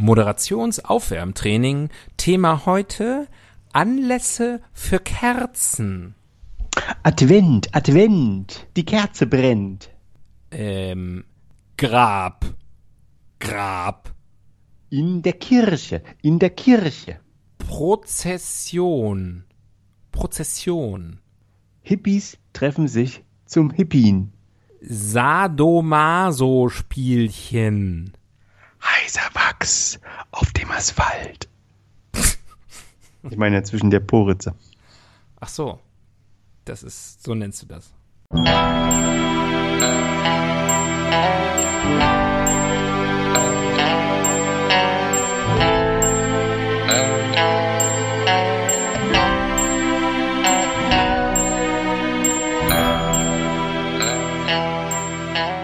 Moderationsaufwärmtraining. Thema heute Anlässe für Kerzen. Advent, Advent, die Kerze brennt. Ähm, Grab. Grab. In der Kirche, in der Kirche. Prozession. Prozession. Hippies treffen sich zum Hippien. Sadomaso-Spielchen. Heißer Wachs auf dem Asphalt. ich meine zwischen der Poritze. Ach so. Das ist, so nennst du das.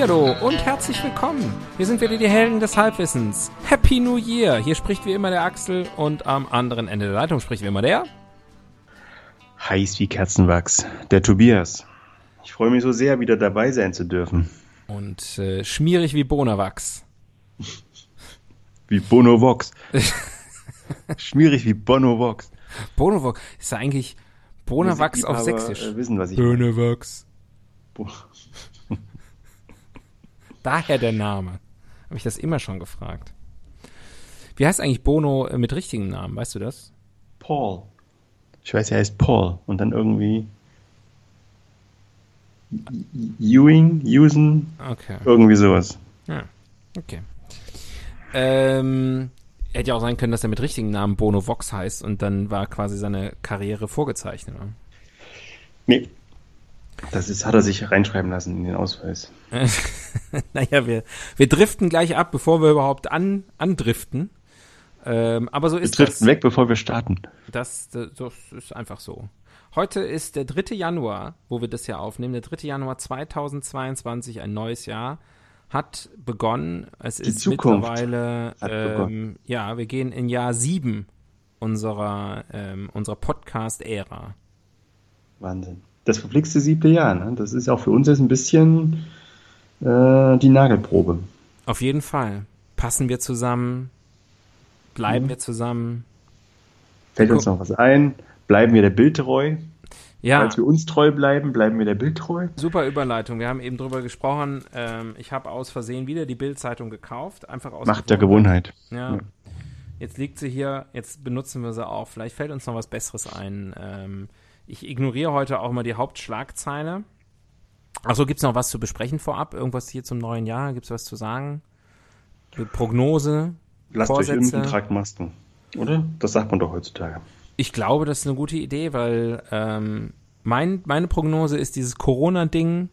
Hallihallo und herzlich willkommen. Hier sind wieder die Helden des Halbwissens. Happy New Year. Hier spricht wie immer der Axel und am anderen Ende der Leitung spricht wie immer der. Heiß wie Kerzenwachs, der Tobias. Ich freue mich so sehr, wieder dabei sein zu dürfen. Und äh, schmierig wie Bonawachs. Wie Bono Vox. Schmierig wie Bono Vox. Bonovox ist ja eigentlich Bonawachs auf Sächsisch. Äh, wissen, was ich. Bonawachs. Bo- Daher der Name. Habe ich das immer schon gefragt. Wie heißt eigentlich Bono äh, mit richtigem Namen? Weißt du das? Paul. Ich weiß, er heißt Paul. Und dann irgendwie Ewing, Usen, Okay. irgendwie sowas. Ja, okay. Ähm, hätte ja auch sein können, dass er mit richtigen Namen Bono Vox heißt und dann war quasi seine Karriere vorgezeichnet. oder? Nee. Das ist, hat er sich reinschreiben lassen in den Ausweis. naja, wir, wir driften gleich ab, bevor wir überhaupt an, andriften. Ähm, aber so Wir ist driften das, weg, bevor wir starten. das. Das ist einfach so. Heute ist der 3. Januar, wo wir das ja aufnehmen. Der 3. Januar 2022, ein neues Jahr, hat begonnen. Es Die ist Zukunft mittlerweile, ähm, ja, wir gehen in Jahr 7 unserer, ähm, unserer Podcast-Ära. Wahnsinn. Das verflixte siebte Jahr, ne? Das ist auch für uns jetzt ein bisschen äh, die Nagelprobe. Auf jeden Fall. Passen wir zusammen? Bleiben Mhm. wir zusammen? Fällt uns noch was ein? Bleiben wir der Bild treu? Ja, Falls wir uns treu bleiben, bleiben wir der Bild treu? super Überleitung. Wir haben eben drüber gesprochen. Ähm, ich habe aus Versehen wieder die Bild-Zeitung gekauft. Einfach aus Macht der Gewohnheit. Ja. Ja. Jetzt liegt sie hier, jetzt benutzen wir sie auch. Vielleicht fällt uns noch was Besseres ein. Ähm, ich ignoriere heute auch mal die Hauptschlagzeile. Achso, gibt's noch was zu besprechen vorab? Irgendwas hier zum neuen Jahr? Gibt's was zu sagen? Die Prognose? Lasst euch Vorsätze? impfen, tragt Masken. Oder? Das sagt man doch heutzutage. Ich glaube, das ist eine gute Idee, weil ähm, mein, meine Prognose ist dieses Corona-Ding,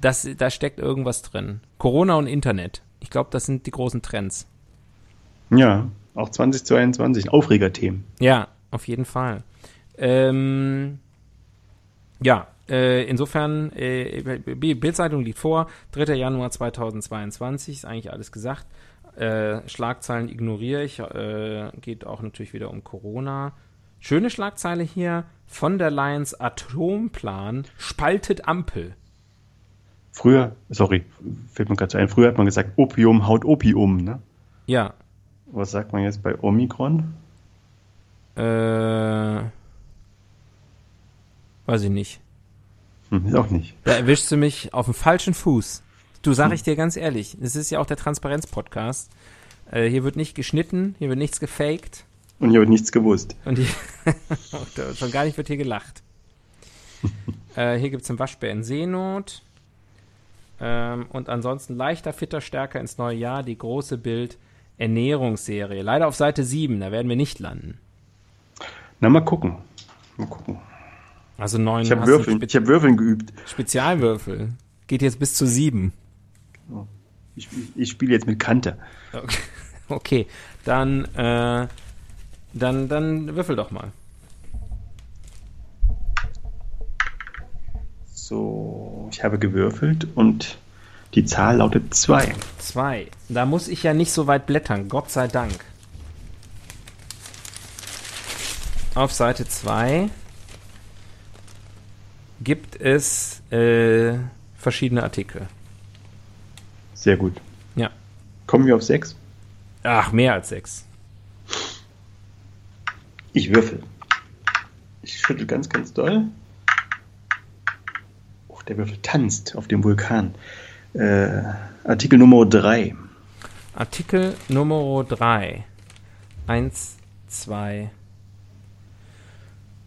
das, da steckt irgendwas drin. Corona und Internet. Ich glaube, das sind die großen Trends. Ja, auch 2022, Aufregerthemen. Ja, auf jeden Fall. Ähm, ja, äh, insofern, äh, Bildzeitung liegt vor, 3. Januar 2022, ist eigentlich alles gesagt. Äh, Schlagzeilen ignoriere ich, äh, geht auch natürlich wieder um Corona. Schöne Schlagzeile hier, von der Lions Atomplan spaltet Ampel. Früher, sorry, fällt mir gerade so ein, früher hat man gesagt, Opium haut Opium, ne? Ja, Was sagt man jetzt bei Omikron? äh, weiß ich nicht. Hm, ist auch nicht. Da erwischst du mich auf dem falschen Fuß. Du, sag ich dir ganz ehrlich, es ist ja auch der Transparenz-Podcast. Äh, hier wird nicht geschnitten, hier wird nichts gefaked Und ich habe nichts gewusst. und hier, schon gar nicht wird hier gelacht. äh, hier gibt's einen Waschbär in Seenot. Ähm, und ansonsten leichter, fitter, stärker ins neue Jahr, die große Bild Ernährungsserie. Leider auf Seite 7, da werden wir nicht landen. Na, mal gucken. Mal gucken. Also neun Ich habe Würfeln, ich hab Würfeln geübt. Spezialwürfel. Geht jetzt bis zu sieben. Ich, ich spiele jetzt mit Kante. Okay, okay. dann, äh, dann, dann würfel doch mal. So, ich habe gewürfelt und die Zahl lautet 2. Zwei. Da muss ich ja nicht so weit blättern, Gott sei Dank. Auf Seite 2 gibt es äh, verschiedene Artikel. Sehr gut. Ja. Kommen wir auf 6? Ach, mehr als sechs. Ich würfel. Ich schüttel ganz, ganz doll. Oh, der Würfel tanzt auf dem Vulkan. Äh, Artikel Nummer 3. Artikel Nummer 3. Eins, zwei.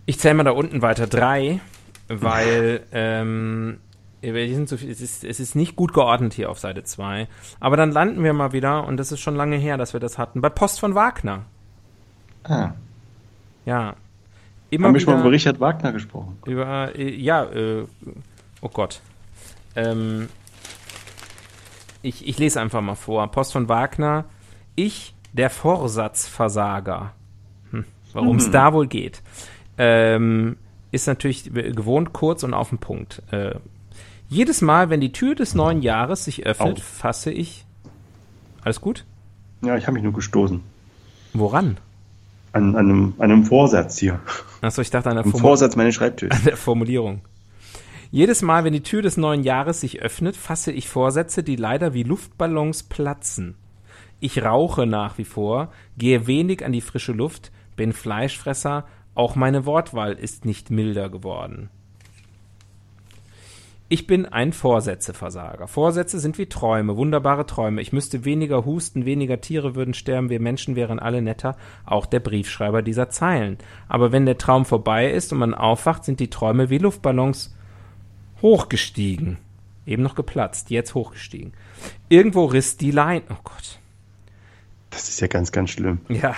Ich zähle mal da unten weiter. Drei, weil ähm, wir sind so viel, es, ist, es ist nicht gut geordnet hier auf Seite 2. Aber dann landen wir mal wieder, und das ist schon lange her, dass wir das hatten, bei Post von Wagner. Ah, Ja. Immer haben wir schon mal über Richard Wagner gesprochen? über äh, ja, äh, oh Gott. Ähm, ich, ich lese einfach mal vor. Post von Wagner. Ich, der Vorsatzversager. Hm, Worum es Mhm. da wohl geht. Ähm, ist natürlich gewohnt kurz und auf den Punkt. Äh, jedes Mal, wenn die Tür des neuen Jahres sich öffnet, Au. fasse ich. Alles gut? Ja, ich habe mich nur gestoßen. Woran? An, an, einem, an einem Vorsatz hier. Achso, ich dachte an der Am Formu- Vorsatz meines Schreibtischs. der Formulierung. Jedes Mal, wenn die Tür des neuen Jahres sich öffnet, fasse ich Vorsätze, die leider wie Luftballons platzen. Ich rauche nach wie vor, gehe wenig an die frische Luft, bin Fleischfresser, auch meine Wortwahl ist nicht milder geworden. Ich bin ein Vorsätzeversager. Vorsätze sind wie Träume, wunderbare Träume. Ich müsste weniger husten, weniger Tiere würden sterben, wir Menschen wären alle netter, auch der Briefschreiber dieser Zeilen. Aber wenn der Traum vorbei ist und man aufwacht, sind die Träume wie Luftballons hochgestiegen. Eben noch geplatzt, jetzt hochgestiegen. Irgendwo riss die Leine. Oh Gott. Das ist ja ganz, ganz schlimm. Ja,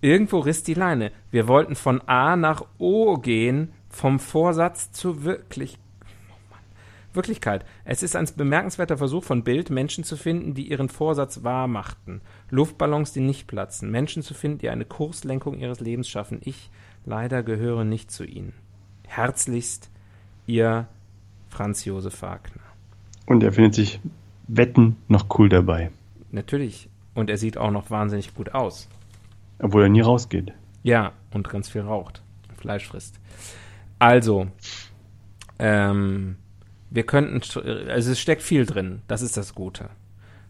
irgendwo riss die Leine. Wir wollten von A nach O gehen, vom Vorsatz zur wirklich oh. Wirklichkeit. Es ist ein bemerkenswerter Versuch von Bild, Menschen zu finden, die ihren Vorsatz wahr machten. Luftballons, die nicht platzen. Menschen zu finden, die eine Kurslenkung ihres Lebens schaffen. Ich leider gehöre nicht zu ihnen. Herzlichst, Ihr Franz Josef Wagner. Und er findet sich Wetten noch cool dabei. Natürlich. Und er sieht auch noch wahnsinnig gut aus. Obwohl er nie rausgeht. Ja, und ganz viel raucht Fleisch frisst. Also, ähm, wir könnten, also es steckt viel drin, das ist das Gute.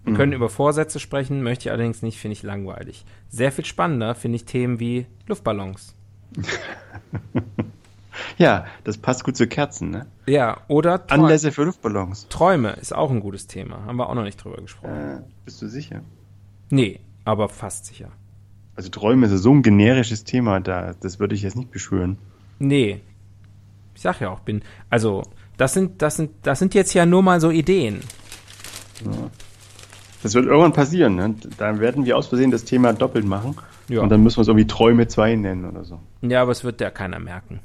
Wir können über Vorsätze sprechen, möchte ich allerdings nicht, finde ich langweilig. Sehr viel spannender finde ich Themen wie Luftballons. Ja, das passt gut zu Kerzen, ne? Ja, oder Träu Anlässe für Luftballons. Träume ist auch ein gutes Thema. Haben wir auch noch nicht drüber gesprochen. Äh, bist du sicher? Nee, aber fast sicher. Also Träume ist so ein generisches Thema, da, das würde ich jetzt nicht beschwören. Nee. Ich sag ja auch, bin, also, das sind, das sind, das sind jetzt ja nur mal so Ideen. Das wird irgendwann passieren, ne? Da werden wir aus Versehen das Thema doppelt machen. Ja. Und dann müssen wir es irgendwie Träume 2 nennen oder so. Ja, aber es wird ja keiner merken.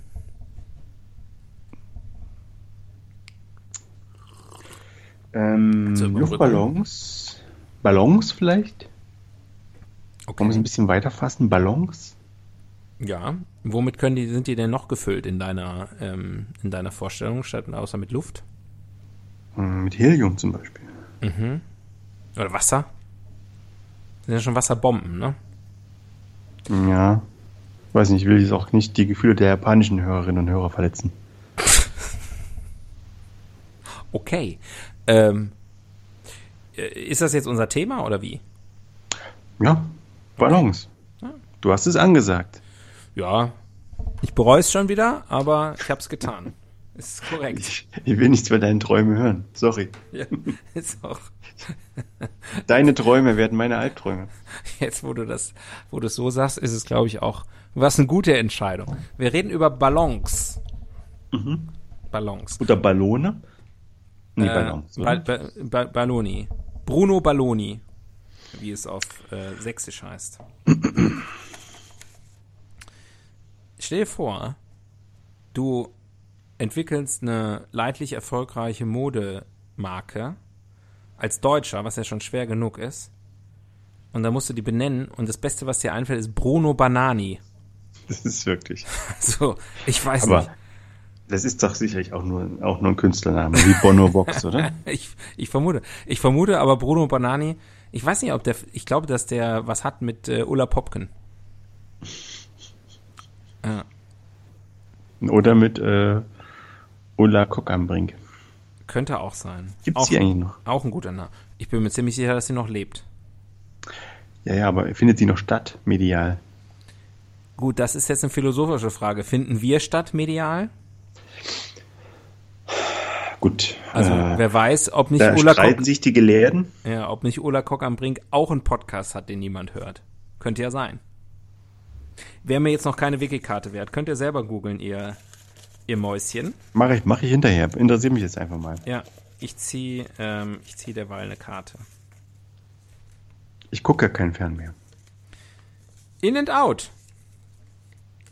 Ähm. Luftballons. Ballons vielleicht? Wollen wir es ein bisschen weiter fassen? Ballons? Ja. Womit können die, sind die denn noch gefüllt in deiner, ähm, in deiner Vorstellung, statt außer mit Luft? Hm, Mit Helium zum Beispiel. Oder Wasser? Das sind ja schon Wasserbomben, ne? Ja. Weiß nicht, ich will jetzt auch nicht die Gefühle der japanischen Hörerinnen und Hörer verletzen. Okay. Ähm, äh, ist das jetzt unser Thema oder wie? Ja, Ballons. Du hast es angesagt. Ja. Ich bereue es schon wieder, aber ich habe es getan. Ist korrekt. Ich, ich will nichts mehr deinen Träume hören. Sorry. Ja, ist auch. Deine Träume werden meine Albträume. Jetzt, wo du das, wo du es so sagst, ist es, glaube ich, auch was eine gute Entscheidung. Wir reden über Ballons. Ballons. Oder Ballone? Nee, Äh, Ballons. ba oder? ba ba Balloni. Bruno Balloni, wie es auf äh, Sächsisch heißt. Stell dir vor, du entwickelst eine leidlich erfolgreiche Modemarke als Deutscher, was ja schon schwer genug ist. Und da musst du die benennen. Und das Beste, was dir einfällt, ist Bruno Banani. Das ist wirklich. So, ich weiß Aber nicht. das ist doch sicherlich auch nur, auch nur ein Künstlername, wie Bono Vox, oder? Ich, ich vermute. Ich vermute, aber Bruno Banani, ich weiß nicht, ob der, ich glaube, dass der was hat mit äh, Ulla Popken. Ja, Oder mit äh, Ulla Kock am Brink. könnte auch sein. Gibt's auch, die eigentlich noch? Auch ein guter Name. Ich bin mir ziemlich sicher, dass sie noch lebt. Ja, ja, aber findet sie noch statt, medial? Gut, das ist jetzt eine philosophische Frage. Finden wir statt medial? Gut. Also, äh, wer weiß, ob nicht da Ulla streiten Kock, sich die Gelehrten. ja, ob nicht Ulla Kock am Brink auch einen Podcast hat, den niemand hört. Könnte ja sein. Wäre mir jetzt noch keine Wiki-Karte wert. Könnt ihr selber googeln, ihr, ihr Mäuschen. Mache ich, mach ich hinterher. Interessiert mich jetzt einfach mal. Ja, ich ziehe ähm, ich zieh derweil eine Karte. Ich gucke ja keinen Fern mehr. In and Out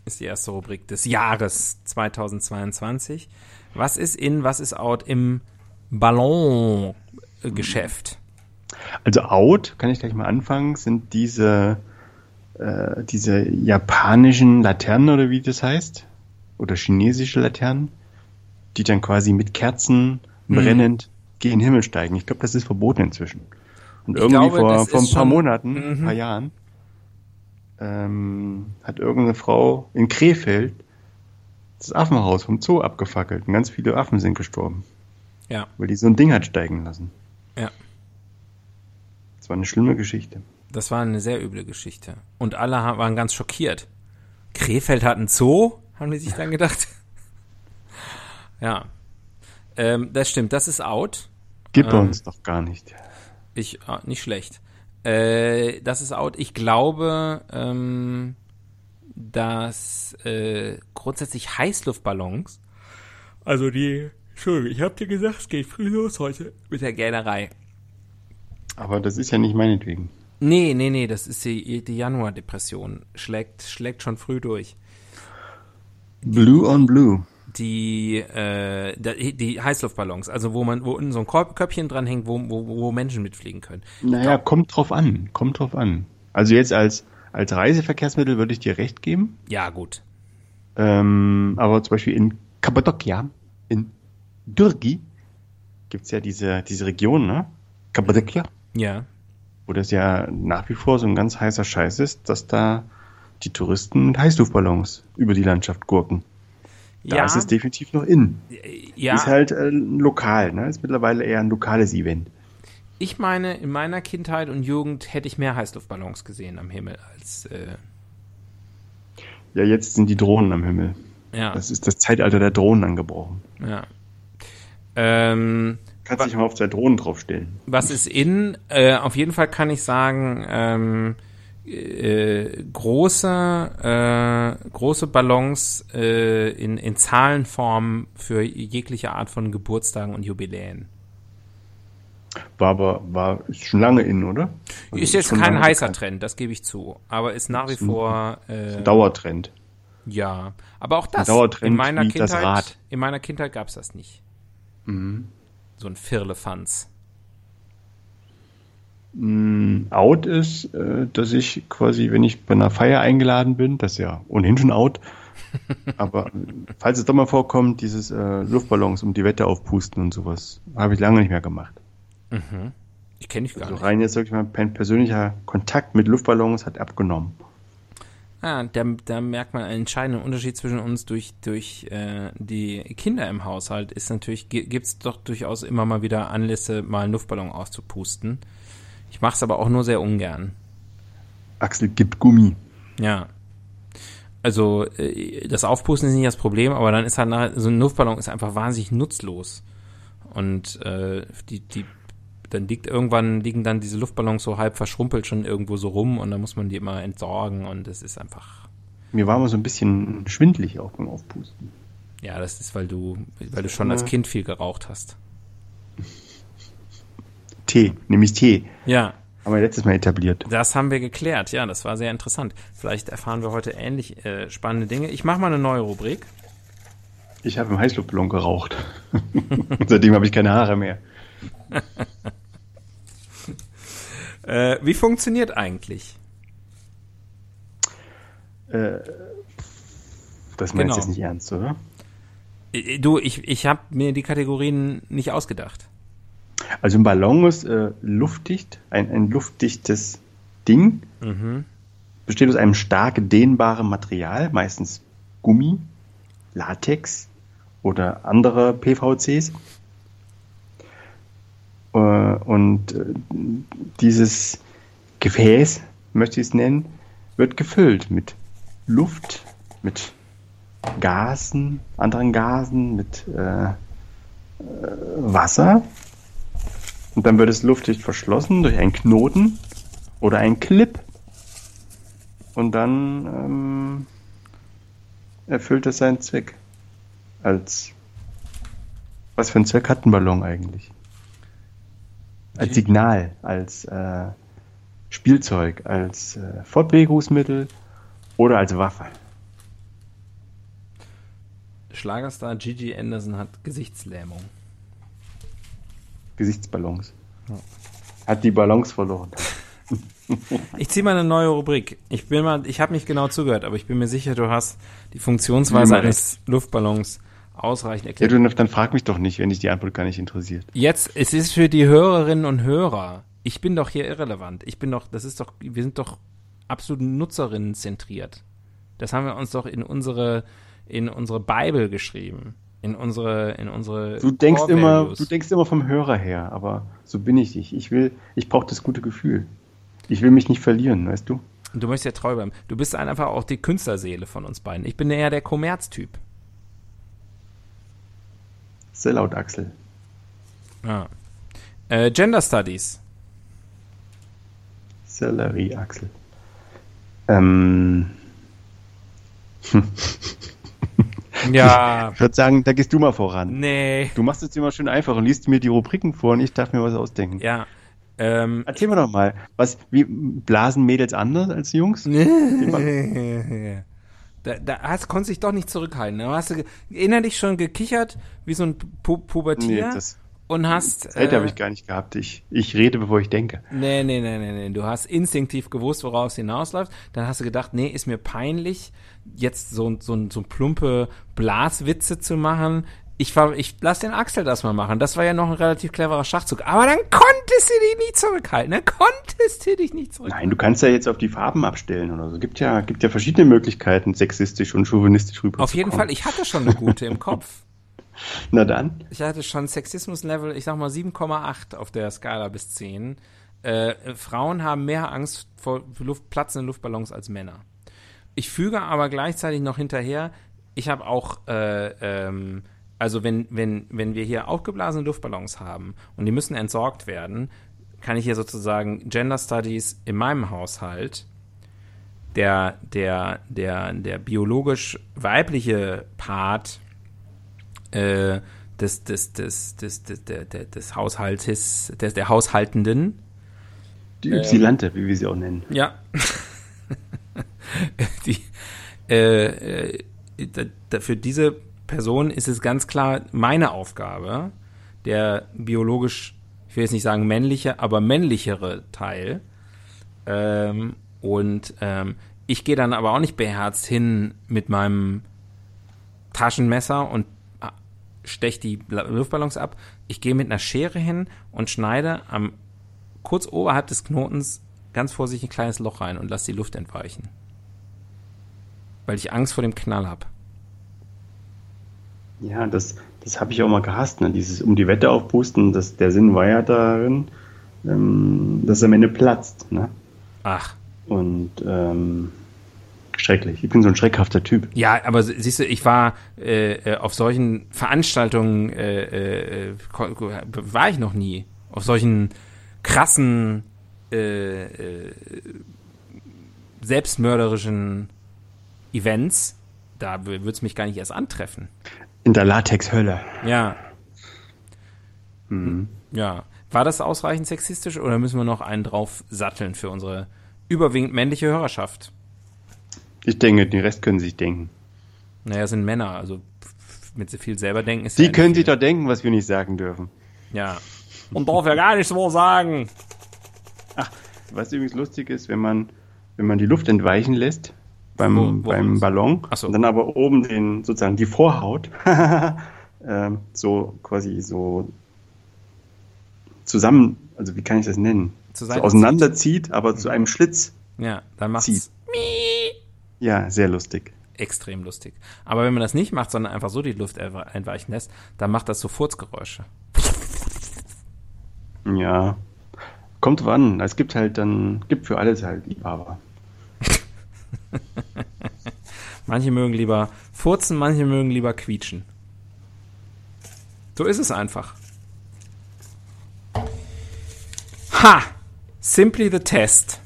ist die erste Rubrik des Jahres 2022. Was ist in, was ist out im Ballongeschäft? Also out, kann ich gleich mal anfangen, sind diese, äh, diese japanischen Laternen oder wie das heißt. Oder chinesische Laternen, die dann quasi mit Kerzen Mhm. brennend gen Himmel steigen. Ich glaube, das ist verboten inzwischen. Und Ich irgendwie glaube, vor, vor ein paar Monaten, ein Mhm. paar Jahren, ähm, hat irgendeine Frau in Krefeld das Affenhaus vom Zoo abgefackelt. Und ganz viele Affen sind gestorben, Ja, weil die so ein Ding hat steigen lassen. ja. Das war eine schlimme Geschichte. Das war eine sehr üble Geschichte. Und alle waren ganz schockiert. Krefeld hat einen Zoo, haben die sich dann gedacht. ja. Ähm, das stimmt, das ist out. Gibt Ähm. uns doch gar nicht. Ich, ah, nicht schlecht. Äh, das ist out. Ich glaube, ähm, dass äh, grundsätzlich Heißluftballons, also die, Entschuldigung, ich hab dir gesagt, es geht früh los heute mit der Gähnerei. Aber das ist ja nicht meinetwegen. Nee, nee, nee, das ist die, die Januardepression. Schlägt, schlägt schon früh durch. Blue on Blue. Die, äh, die, Heißluftballons, also wo man, wo unten so ein Korb- Köpfchen dran hängt, wo, wo, wo Menschen mitfliegen können. Naja, kommt drauf an. Kommt drauf an. Also jetzt als, als Reiseverkehrsmittel würde ich dir recht geben. Ja, gut. Ähm, aber zum Beispiel in Kappadokia, in Dürgi, gibt's ja diese, diese Region, ne? Kappadokia, Ja. wo das ja nach wie vor so ein ganz heißer Scheiß ist, dass da die Touristen mit Heißluftballons über die Landschaft gurken. Da ja, ist es definitiv noch in. ja. Ist halt äh, lokal, ne? Ist mittlerweile eher ein lokales Event. Ich meine, in meiner Kindheit und Jugend hätte ich mehr Heißluftballons gesehen am Himmel als, äh, Ja, jetzt sind die Drohnen am Himmel. ja, Das ist das Zeitalter der Drohnen angebrochen. ja. Ähm, Kannst dich mal auf zwei Drohnen draufstellen. was ist in? Äh, auf jeden Fall kann ich sagen, ähm, äh, große, äh, große Ballons äh, in, in Zahlenform für jegliche Art von Geburtstagen und Jubiläen. War aber, war, ist schon lange in, oder? Also Ist jetzt schon kein heißer bekannt. Trend, das gebe ich zu. Aber ist nach wie Ist vor äh, Dauertrend. ja. Aber auch das Dauertrend in meiner Kindheit, Rad. in meiner Kindheit gab's das nicht. Mhm. So ein Firlefanz. Mm, Out ist, äh, dass ich quasi, wenn ich bei einer Feier eingeladen bin, das ist ja ohnehin schon out, aber falls es doch mal vorkommt, dieses äh, Luftballons um die Wette aufpusten und sowas, habe ich lange nicht mehr gemacht. Ich kenne dich gar Also nicht. rein jetzt wirklich mein persönlicher Kontakt mit Luftballons hat abgenommen. Ja, da, da merkt man einen entscheidenden Unterschied zwischen uns durch, durch äh, die Kinder im Haushalt. Ist natürlich, gi- gibt's doch durchaus immer mal wieder Anlässe, mal einen Luftballon auszupusten. Ich mache es aber auch nur sehr ungern. Axel gibt Gummi. Ja. Also äh, das Aufpusten ist nicht das Problem, aber dann ist halt nachher, so ein Luftballon ist einfach wahnsinnig nutzlos. Und äh, die, die, dann liegt irgendwann, liegen dann diese Luftballons so halb verschrumpelt schon irgendwo so rum und dann muss man die immer entsorgen und es ist einfach, Mir war mal so ein bisschen schwindlig auch beim Aufpusten. ja, das ist, weil du, weil du schon als. Kind viel geraucht hast. Tee, nämlich Tee. Ja, Haben wir letztes Mal etabliert. das haben wir geklärt. Ja, das war sehr interessant. Vielleicht erfahren wir heute ähnlich äh, spannende Dinge. Ich mache mal eine neue Rubrik. Ich habe im Heißluftballon geraucht. Seitdem habe ich keine Haare mehr. Äh, wie funktioniert eigentlich? Äh, das meinst Genau. du jetzt nicht ernst, oder? Äh, Du, ich, ich habe mir die Kategorien nicht ausgedacht. Also ein Ballon ist äh, luftdicht, ein, ein luftdichtes Ding. Besteht aus einem stark dehnbarem Material, meistens Gummi, Latex oder andere PVCs. Äh, und äh, dieses Gefäß, möchte ich es nennen, wird gefüllt mit Luft, mit Gasen, anderen Gasen, mit äh, äh, Wasser. Und dann wird es luftdicht verschlossen durch einen Knoten oder einen Clip. Und dann ähm, erfüllt es seinen Zweck. Als was für einen Zweck hat ein Ballon eigentlich? Als Signal, als äh, Spielzeug, als äh, Fortbewegungsmittel oder als Waffe. Schlagerstar Gigi Anderson hat Gesichtslähmung. Gesichtsballons. Hat die Ballons verloren. Ich ziehe mal eine neue Rubrik. Ich bin mal, ich habe nicht genau zugehört, aber ich bin mir sicher, du hast die Funktionsweise eines Luftballons ausreichend Ja, erklärt. du, dann frag mich doch nicht, wenn dich die Antwort gar nicht interessiert. Jetzt, es ist für die Hörerinnen und Hörer. Ich bin doch hier irrelevant. Ich bin doch, das ist doch, wir sind doch absolut Nutzerinnen zentriert. Das haben wir uns doch in unsere, in unsere Bible geschrieben. In unsere, in unsere. Du denkst immer, du denkst immer vom Hörer her, aber so bin ich nicht. Ich will, ich brauche das gute Gefühl. Ich will mich nicht verlieren, weißt du? Du möchtest ja treu bleiben. Du bist einfach auch die Künstlerseele von uns beiden. Ich bin eher der Kommerztyp. Sehr laut, Axel. Ja. Äh, Gender Studies. Sellerie, Axel. Ähm, Ja. ich würde sagen, da gehst du mal voran. nee. Du machst es immer schön einfach und liest mir die Rubriken vor und ich darf mir was ausdenken. Ja. Ähm, Erzähl mir doch mal, was, wie blasen Mädels anders als Jungs? da, da hast, konntest dich doch nicht zurückhalten. Da hast du innerlich schon gekichert, wie so ein Pu Pubertier. Nee, das- und hast. Zeit äh, habe ich gar nicht gehabt. Ich, ich rede, bevor ich denke. Nee, nee, nee, nee, nee. Du hast instinktiv gewusst, woraus es hinausläuft. Dann hast du gedacht, nee, ist mir peinlich, jetzt so, so, so plumpe Blaswitze zu machen. Ich, ich lass den Axel das mal machen. Das war ja noch ein relativ cleverer Schachzug. Aber dann konntest du dich nicht zurückhalten. Dann konntest du dich nicht zurückhalten. Nein, du kannst ja jetzt auf die Farben abstellen oder so. Gibt ja, gibt ja verschiedene Möglichkeiten, sexistisch und chauvinistisch rüber Auf jeden Fall, ich hatte schon eine gute im Kopf. Na dann. Ich hatte schon Sexismus-Level, ich sag mal 7,8 auf der Skala bis 10. Äh, Frauen haben mehr Angst vor Luft, platzenden Luftballons als Männer. Ich füge aber gleichzeitig noch hinterher, ich habe auch, äh, ähm, also wenn, wenn, wenn wir hier aufgeblasene Luftballons haben und die müssen entsorgt werden, kann ich hier sozusagen Gender Studies in meinem Haushalt, der, der, der, der biologisch weibliche Part äh, des, des, des, des, des, der, des Haushaltes, des, der Haushaltenden. Die Ypsilante, wie wir sie auch nennen. Ja. Die, äh, äh, für diese Person ist es ganz klar meine Aufgabe, der biologisch, ich will jetzt nicht sagen männliche, aber männlichere Teil. Ähm, und ähm, ich gehe dann aber auch nicht beherzt hin mit meinem Taschenmesser und ah, stech die Luftballons ab. Ich gehe mit einer Schere hin und schneide am kurz oberhalb des Knotens ganz vorsichtig ein kleines Loch rein und lasse die Luft entweichen. Weil ich Angst vor dem Knall habe. Ja, das, das habe ich auch mal gehasst, ne? Dieses um die Wette aufpusten, das, der Sinn war ja darin, ähm, dass es am Ende platzt, ne? Ach. Und ähm, schrecklich. Ich bin so ein schreckhafter Typ. Ja, aber sie- siehst du, ich war äh, äh, auf solchen Veranstaltungen, äh, äh, war ich noch nie. Auf solchen krassen, äh, äh, selbstmörderischen Events. Da würde es mich gar nicht erst antreffen. In der Latex-Hölle. Ja. Ja. War das ausreichend sexistisch oder müssen wir noch einen drauf satteln für unsere überwiegend männliche Hörerschaft? Ich denke, den Rest können Sie sich denken. Naja, sind Männer, also mit so viel selber denken ist Sie ja können sich doch denken, was wir nicht sagen dürfen. Ja. Und darf ja gar nichts mehr sagen. was übrigens lustig ist, wenn man, wenn man die Luft entweichen lässt beim, Wo- wo beim? Ballon so. und dann aber oben den, sozusagen die Vorhaut ähm, so quasi so zusammen, also wie kann ich das nennen? So auseinanderzieht, aber zu einem Schlitz. Ja, dann macht's Zieht. Ja, sehr lustig. extrem lustig. Aber wenn man das nicht macht, sondern einfach so die Luft einwe- einweichen lässt, dann macht das so Furzgeräusche. Ja. Kommt an. Es gibt halt dann, gibt für alles halt Liebhaber. Manche mögen lieber furzen, manche mögen lieber quietschen. So ist es einfach. Ha! Simply the test.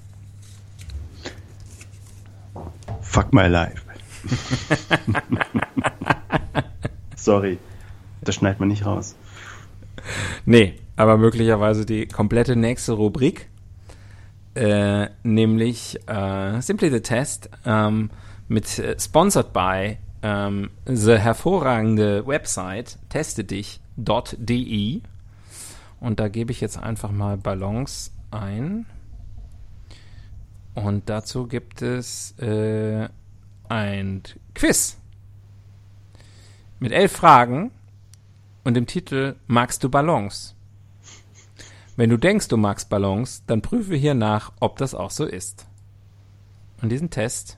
Fuck my life. Sorry. Das schneidet man nicht raus. Nee, aber möglicherweise die komplette nächste Rubrik, äh, nämlich äh, Simply the Test, ähm, mit äh, sponsored by ähm, the hervorragende Website testedich.de und da gebe ich jetzt einfach mal Ballons ein. Und dazu gibt es äh, ein Quiz. Mit elf Fragen. Und dem Titel Magst du Ballons? Wenn du denkst, du magst Ballons, dann prüfe hier nach, ob das auch so ist. Und diesen Test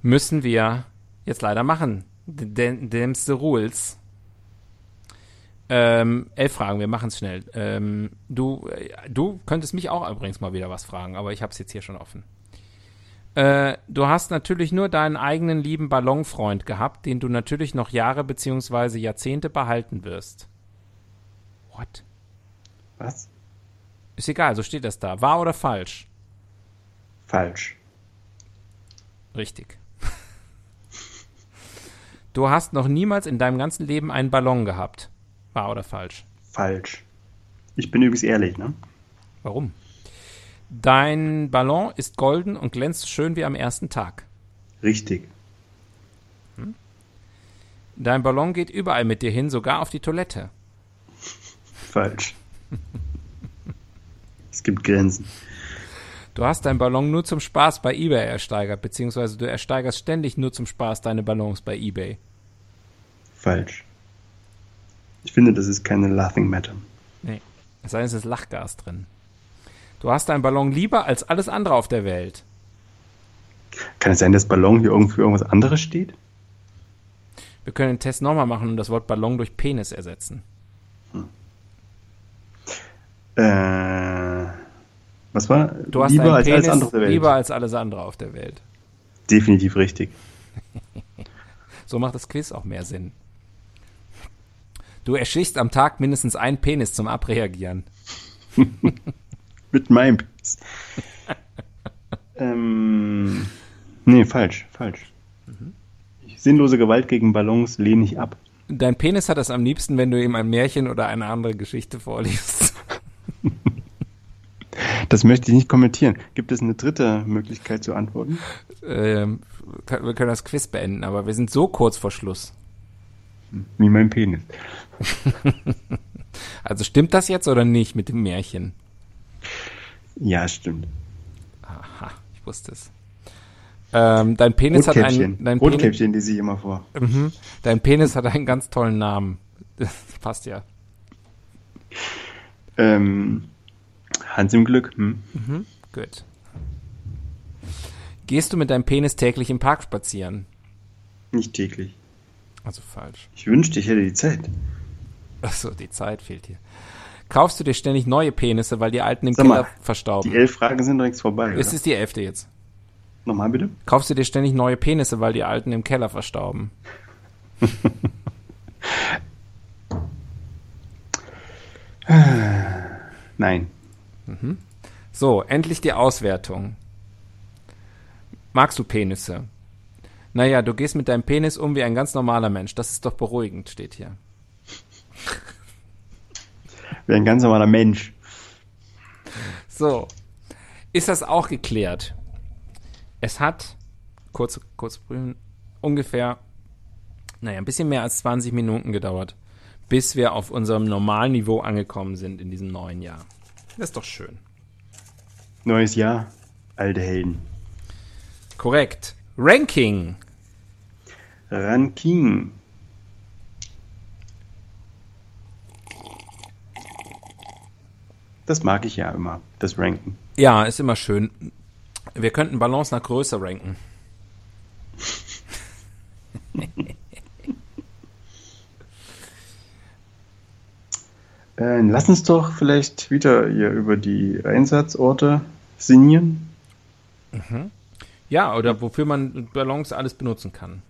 müssen wir jetzt leider machen. Them's the rules. Ähm, elf Fragen, wir machen es schnell. Ähm, du, äh, du könntest mich auch übrigens mal wieder was fragen, aber ich habe es jetzt hier schon offen. Äh, du hast natürlich nur deinen eigenen lieben Ballonfreund gehabt, den du natürlich noch Jahre beziehungsweise Jahrzehnte behalten wirst. What? Was? Ist egal, so steht das da. Wahr oder falsch? Falsch. Richtig. Du hast noch niemals in deinem ganzen Leben einen Ballon gehabt. Wahr oder falsch? Falsch. Ich bin übrigens ehrlich, ne? Warum? Dein Ballon ist golden und glänzt schön wie am ersten Tag. Richtig. Dein Ballon geht überall mit dir hin, sogar auf die Toilette. Falsch. Es gibt Grenzen. Du hast deinen Ballon nur zum Spaß bei eBay ersteigert, beziehungsweise du ersteigerst ständig nur zum Spaß deine Ballons bei eBay. Falsch. Ich finde, das ist keine Laughing Matter. Nee. Es sei denn, es ist Lachgas drin. Du hast deinen Ballon lieber als alles andere auf der Welt. Kann es sein, dass Ballon hier irgendwo für irgendwas anderes steht? Wir können den Test nochmal machen und das Wort Ballon durch Penis ersetzen. Äh, was war? Du hast lieber als Penis alles andere auf der Welt. lieber als alles andere auf der Welt. Definitiv richtig. So macht das Quiz auch mehr Sinn. Du erstichst am Tag mindestens einen Penis zum Abreagieren. Mit meinem Penis. ähm, nee, falsch, falsch. Sinnlose Gewalt gegen Ballons lehne ich ab. Dein Penis hat es am liebsten, wenn du ihm ein Märchen oder eine andere Geschichte vorliest. Das möchte ich nicht kommentieren. Gibt es eine dritte Möglichkeit zu antworten? ähm, wir können das Quiz beenden, aber wir sind so kurz vor Schluss. Wie mein Penis. Also stimmt das jetzt oder nicht mit dem Märchen? Ja, stimmt. Aha, ich wusste es. Ähm, dein Penis hat einen, dein Penis, Rotkäppchen, die sehe ich immer vor. mhm, dein Penis hat einen ganz tollen Namen. Das passt ja. Ähm, Hans im Glück. Hm? Gut. Gehst du mit deinem Penis täglich im Park spazieren? Nicht täglich. Also falsch. Ich wünschte, ich hätte die Zeit. Achso, die Zeit fehlt hier. Kaufst du dir ständig neue Penisse, weil die alten im Sag mal, Keller verstauben? Die elf Fragen sind längst vorbei. Es Oder? ist die elfte jetzt. Nochmal bitte? Kaufst du dir ständig neue Penisse, weil die alten im Keller verstauben? Nein. So, endlich die Auswertung. Magst du Penisse? Naja, du gehst mit deinem Penis um wie ein ganz normaler Mensch. Das ist doch beruhigend, steht hier. Wäre ein ganz normaler Mensch. So, ist das auch geklärt? Es hat, kurz, kurz prüfen, ungefähr, naja, ein bisschen mehr als 20 Minuten gedauert, bis wir auf unserem normalen Niveau angekommen sind in diesem neuen Jahr. Das ist doch schön. Neues Jahr, alte Helden. Korrekt. Ranking. Ranking. Das mag ich ja immer, das Ranken. Ja, ist immer schön. Wir könnten Balance nach Größe ranken. Äh, lass uns doch vielleicht wieder hier über die Einsatzorte sinnieren. Ja, oder wofür man Balance alles benutzen kann.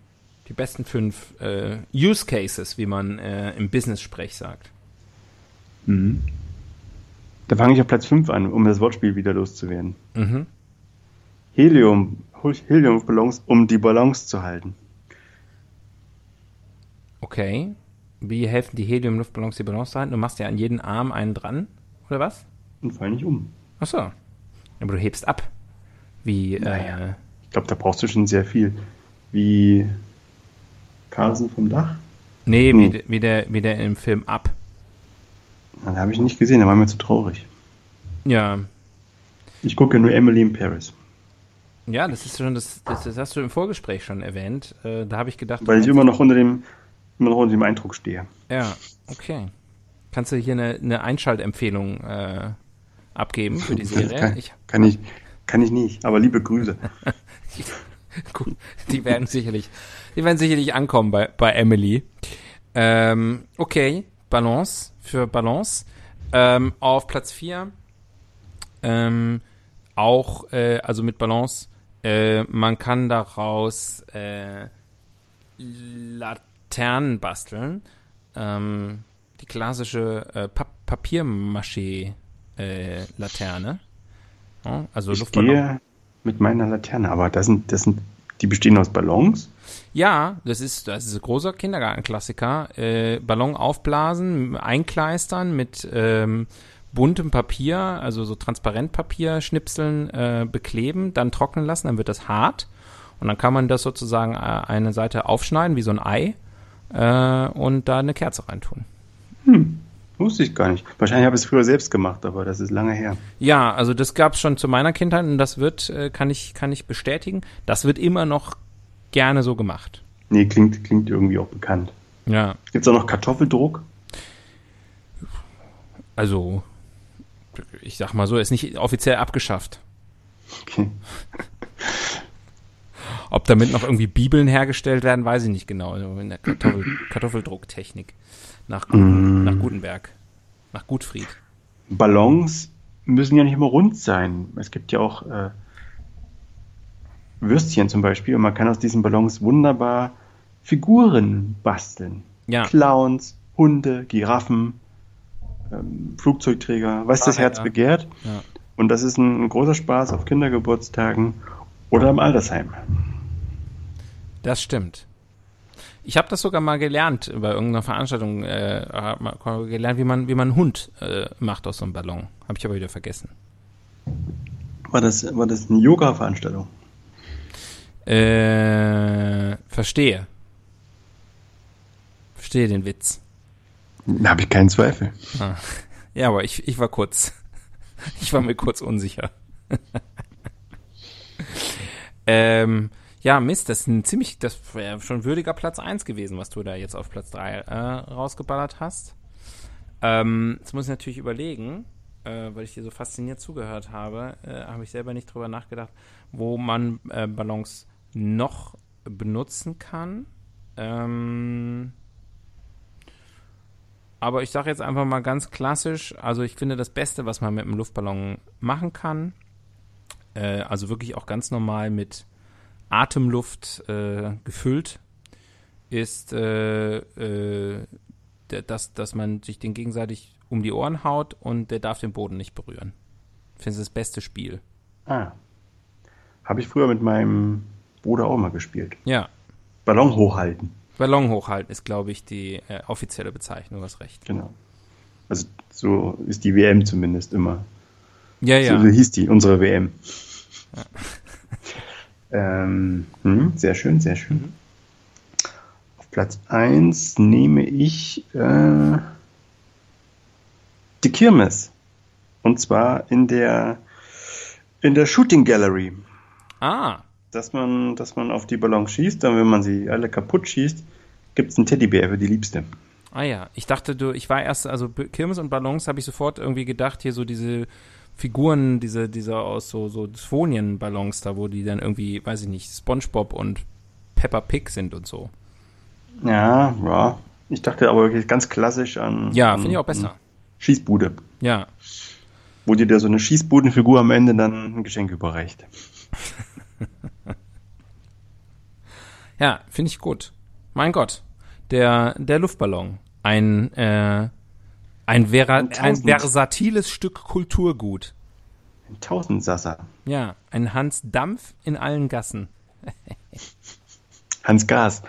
Die besten fünf äh, Use Cases, wie man äh, im Business-Sprech sagt. Da fange ich auf Platz 5 an, um das Wortspiel wieder loszuwerden. Mhm. Helium, Heliumballons, um die Balance zu halten. Okay. Wie helfen die Helium-Luftballons, die Balance zu halten? Du machst ja an jeden Arm einen dran, oder was? Und fall nicht um. Ach so. Aber du hebst ab. Wie, Naja. äh, Ich glaube, da brauchst du schon sehr viel. Wie Carlsen vom Dach? nee, Hm. wie, wie, der, wie der im Film ab. Den habe ich nicht gesehen, da war mir zu traurig. Ja. Ich gucke nur Emily in Paris. Ja, das ist schon, das, das, das hast du im Vorgespräch schon erwähnt. Äh, da habe ich gedacht, Weil ich immer noch unter dem, immer noch unter dem Eindruck stehe. Ja, okay. Kannst du hier eine, eine Einschaltempfehlung äh, abgeben für die Serie? Kann, Ich, kann, ich, kann ich nicht, aber liebe Grüße. gut, die werden sicherlich, die werden sicherlich ankommen bei, bei Emily. Ähm, okay, Balance für Balance. Ähm, auf Platz 4 ähm, auch, äh, also mit Balance, äh, man kann daraus äh, Laternen basteln. Ähm, die klassische äh, Pa Papier-Maché-Laterne. ja, also Ich Luftballon. gehe mit meiner Laterne, aber das sind, das sind, die bestehen aus Ballons. Ja, das ist, das ist ein großer Kindergartenklassiker. Äh, Ballon aufblasen, einkleistern mit ähm, buntem Papier, also so Transparentpapier, Schnipseln äh, bekleben, dann trocknen lassen, dann wird das hart. Und dann kann man das sozusagen äh, eine Seite aufschneiden, wie so ein Ei, äh, und da eine Kerze reintun. Wusste ich gar nicht. Wahrscheinlich habe ich es früher selbst gemacht, aber das ist lange her. Ja, also das gab es schon zu meiner Kindheit und das wird, äh, kann ich, kann ich bestätigen, das wird immer noch gerne so gemacht. Nee, klingt, klingt irgendwie auch bekannt. Ja, Gibt es auch noch Kartoffeldruck? also ich sag mal so, ist nicht offiziell abgeschafft. Okay. Ob damit noch irgendwie Bibeln hergestellt werden, weiß ich nicht genau. Also in der Kartoffel, Kartoffeldrucktechnik nach, Mm. nach Gutenberg, nach Gutfried. Ballons müssen ja nicht immer rund sein. Es gibt ja auch äh, Würstchen zum Beispiel und man kann aus diesen Ballons wunderbar Figuren basteln. Ja, Clowns, Hunde, Giraffen, ähm, Flugzeugträger, was das Herz Fahrräder. begehrt. Ja. Und das ist ein, großer Spaß auf Kindergeburtstagen oder im Altersheim. Das stimmt. Ich habe das sogar mal gelernt bei irgendeiner Veranstaltung, äh, gelernt, wie man, wie man einen Hund äh, macht aus so einem Ballon. Habe ich aber wieder vergessen. War das, war das eine Yoga-Veranstaltung? Äh, verstehe. Verstehe den Witz. Da habe ich keinen Zweifel. Ja, aber ich, ich war kurz, ich war mir kurz unsicher. ähm, ja, Mist, das ist ein ziemlich, das wäre schon würdiger Platz 1 gewesen, was du da jetzt auf Platz 3 äh, rausgeballert hast. Ähm, jetzt muss ich natürlich überlegen, äh, weil ich dir so fasziniert zugehört habe, äh, habe ich selber nicht drüber nachgedacht, wo man äh, Ballons noch benutzen kann. Ähm, aber ich sage jetzt einfach mal ganz klassisch, also ich finde das Beste, was man mit einem Luftballon machen kann, äh, also wirklich auch ganz normal mit Atemluft äh, gefüllt, ist, äh, äh, dass, dass man sich den gegenseitig um die Ohren haut und der darf den Boden nicht berühren. Ich finde es das beste Spiel. Ah. Habe ich früher mit meinem Bruder auch mal gespielt. Ja, Ballon hochhalten. Ballon hochhalten ist, glaube ich, die äh, offizielle Bezeichnung, du hast recht. Genau. Also so ist die WM zumindest immer. Ja, ja. So hieß die, unsere WM. Ähm, hm, sehr schön, sehr schön. Auf Platz 1 nehme ich äh, die Kirmes. Und zwar in der In der Shooting Gallery. Ah, Dass man, dass man auf die Ballons schießt, dann wenn man sie alle kaputt schießt, gibt es einen Teddybär für die Liebste. ah ja. Ich dachte, du, ich war erst, also Kirmes und Ballons habe ich sofort irgendwie gedacht, hier so diese Figuren, diese, diese aus so, so Sphonien-Ballons da, wo die dann irgendwie, weiß ich nicht, Spongebob und Peppa Pig sind und so. Ja, ja. Ich dachte aber wirklich ganz klassisch an, Ja, finde ich auch besser. Schießbude, Ja, wo dir da so eine Schießbudenfigur am Ende dann ein Geschenk überreicht. ja, finde ich gut. Mein Gott, der, der Luftballon. Ein, äh, ein, vera Ein versatiles Stück Kulturgut. Ein Tausendsasser. Ja, ein Hans Dampf in allen Gassen. Hans Gas.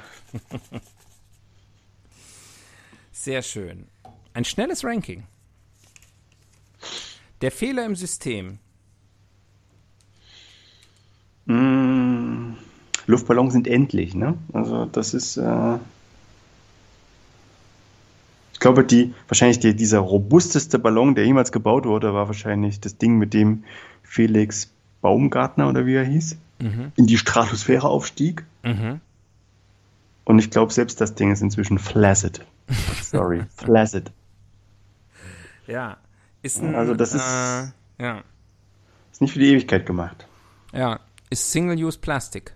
Sehr schön. Ein schnelles Ranking. Der Fehler im System. Mm, Luftballons sind endlich, ne? Also das ist, äh, glaube, die wahrscheinlich die, dieser robusteste Ballon, der jemals gebaut wurde, war wahrscheinlich das Ding, mit dem Felix Baumgartner oder wie er hieß, in die Stratosphäre aufstieg. Mhm. Und ich glaube, selbst das Ding ist inzwischen flaccid. Sorry, flaccid. Ja. Ist ein, Also das ist- Äh, ja. Ist nicht für die Ewigkeit gemacht. Ja. Ist Single-Use-Plastik.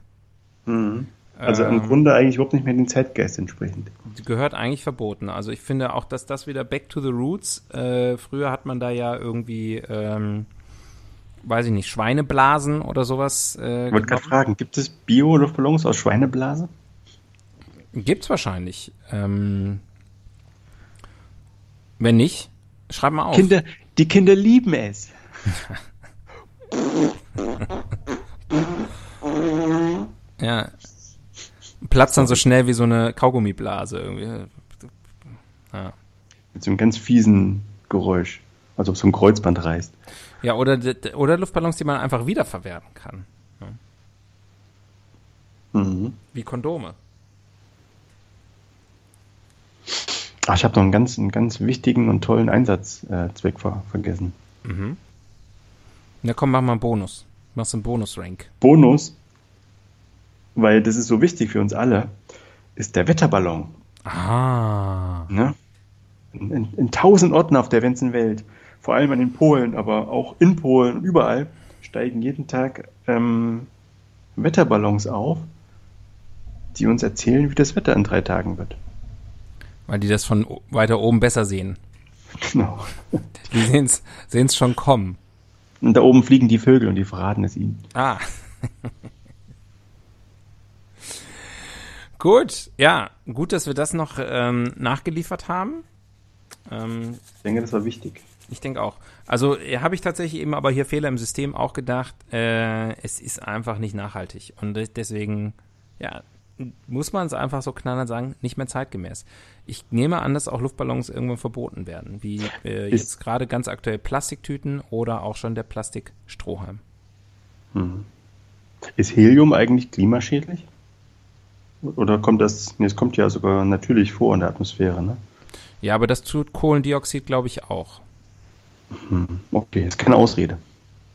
Also im Ähm. Grunde eigentlich überhaupt nicht mehr den Zeitgeist entsprechend. Gehört eigentlich verboten. Also ich finde auch, dass das wieder back to the roots. Äh, früher hat man da ja irgendwie, ähm, weiß ich nicht, Schweineblasen oder sowas. Äh, Ich wollte gerade fragen, gibt es Bio-Luftballons aus Schweineblase? Gibt's wahrscheinlich. Ähm, wenn nicht, schreib mal auf. Kinder, die Kinder lieben es. Ja. Platzt dann so schnell wie so eine Kaugummiblase irgendwie. Ja. Mit so einem ganz fiesen Geräusch. Als ob so ein Kreuzband reißt. Ja, oder, oder Luftballons, die man einfach wiederverwerten kann. Mhm. Wie Kondome. Ach, ich habe noch einen ganz, einen ganz wichtigen und tollen Einsatzzweck äh, ver vergessen. Na komm, mach mal einen Bonus. Machst einen Bonus-Rank. Bonus, weil das ist so wichtig für uns alle, ist der Wetterballon. Ah. Ne? In, in, in tausend Orten auf der ganzen Welt, vor allem in Polen, aber auch in Polen und überall, steigen jeden Tag ähm, Wetterballons auf, die uns erzählen, wie das Wetter in drei Tagen wird. Weil die das von weiter oben besser sehen. Genau. Die sehen's, sehen's schon kommen. Und da oben fliegen die Vögel und die verraten es ihnen. Ah. Gut, ja, gut, dass wir das noch ähm, nachgeliefert haben. Ähm, Ich denke, das war wichtig. ich denke auch. Also äh, habe ich tatsächlich eben aber hier Fehler im System auch gedacht. Äh, es ist einfach nicht nachhaltig. Und de- deswegen, ja, muss man es einfach so knallhart sagen, nicht mehr zeitgemäß. Ich nehme an, dass auch Luftballons irgendwann verboten werden, wie äh, jetzt gerade ganz aktuell Plastiktüten oder auch schon der Plastikstrohhalm. Ist Helium eigentlich klimaschädlich? Oder kommt das, nee, es kommt ja sogar natürlich vor in der Atmosphäre, ne? Ja, aber das tut Kohlendioxid, glaube ich, auch. Okay, ist keine Ausrede.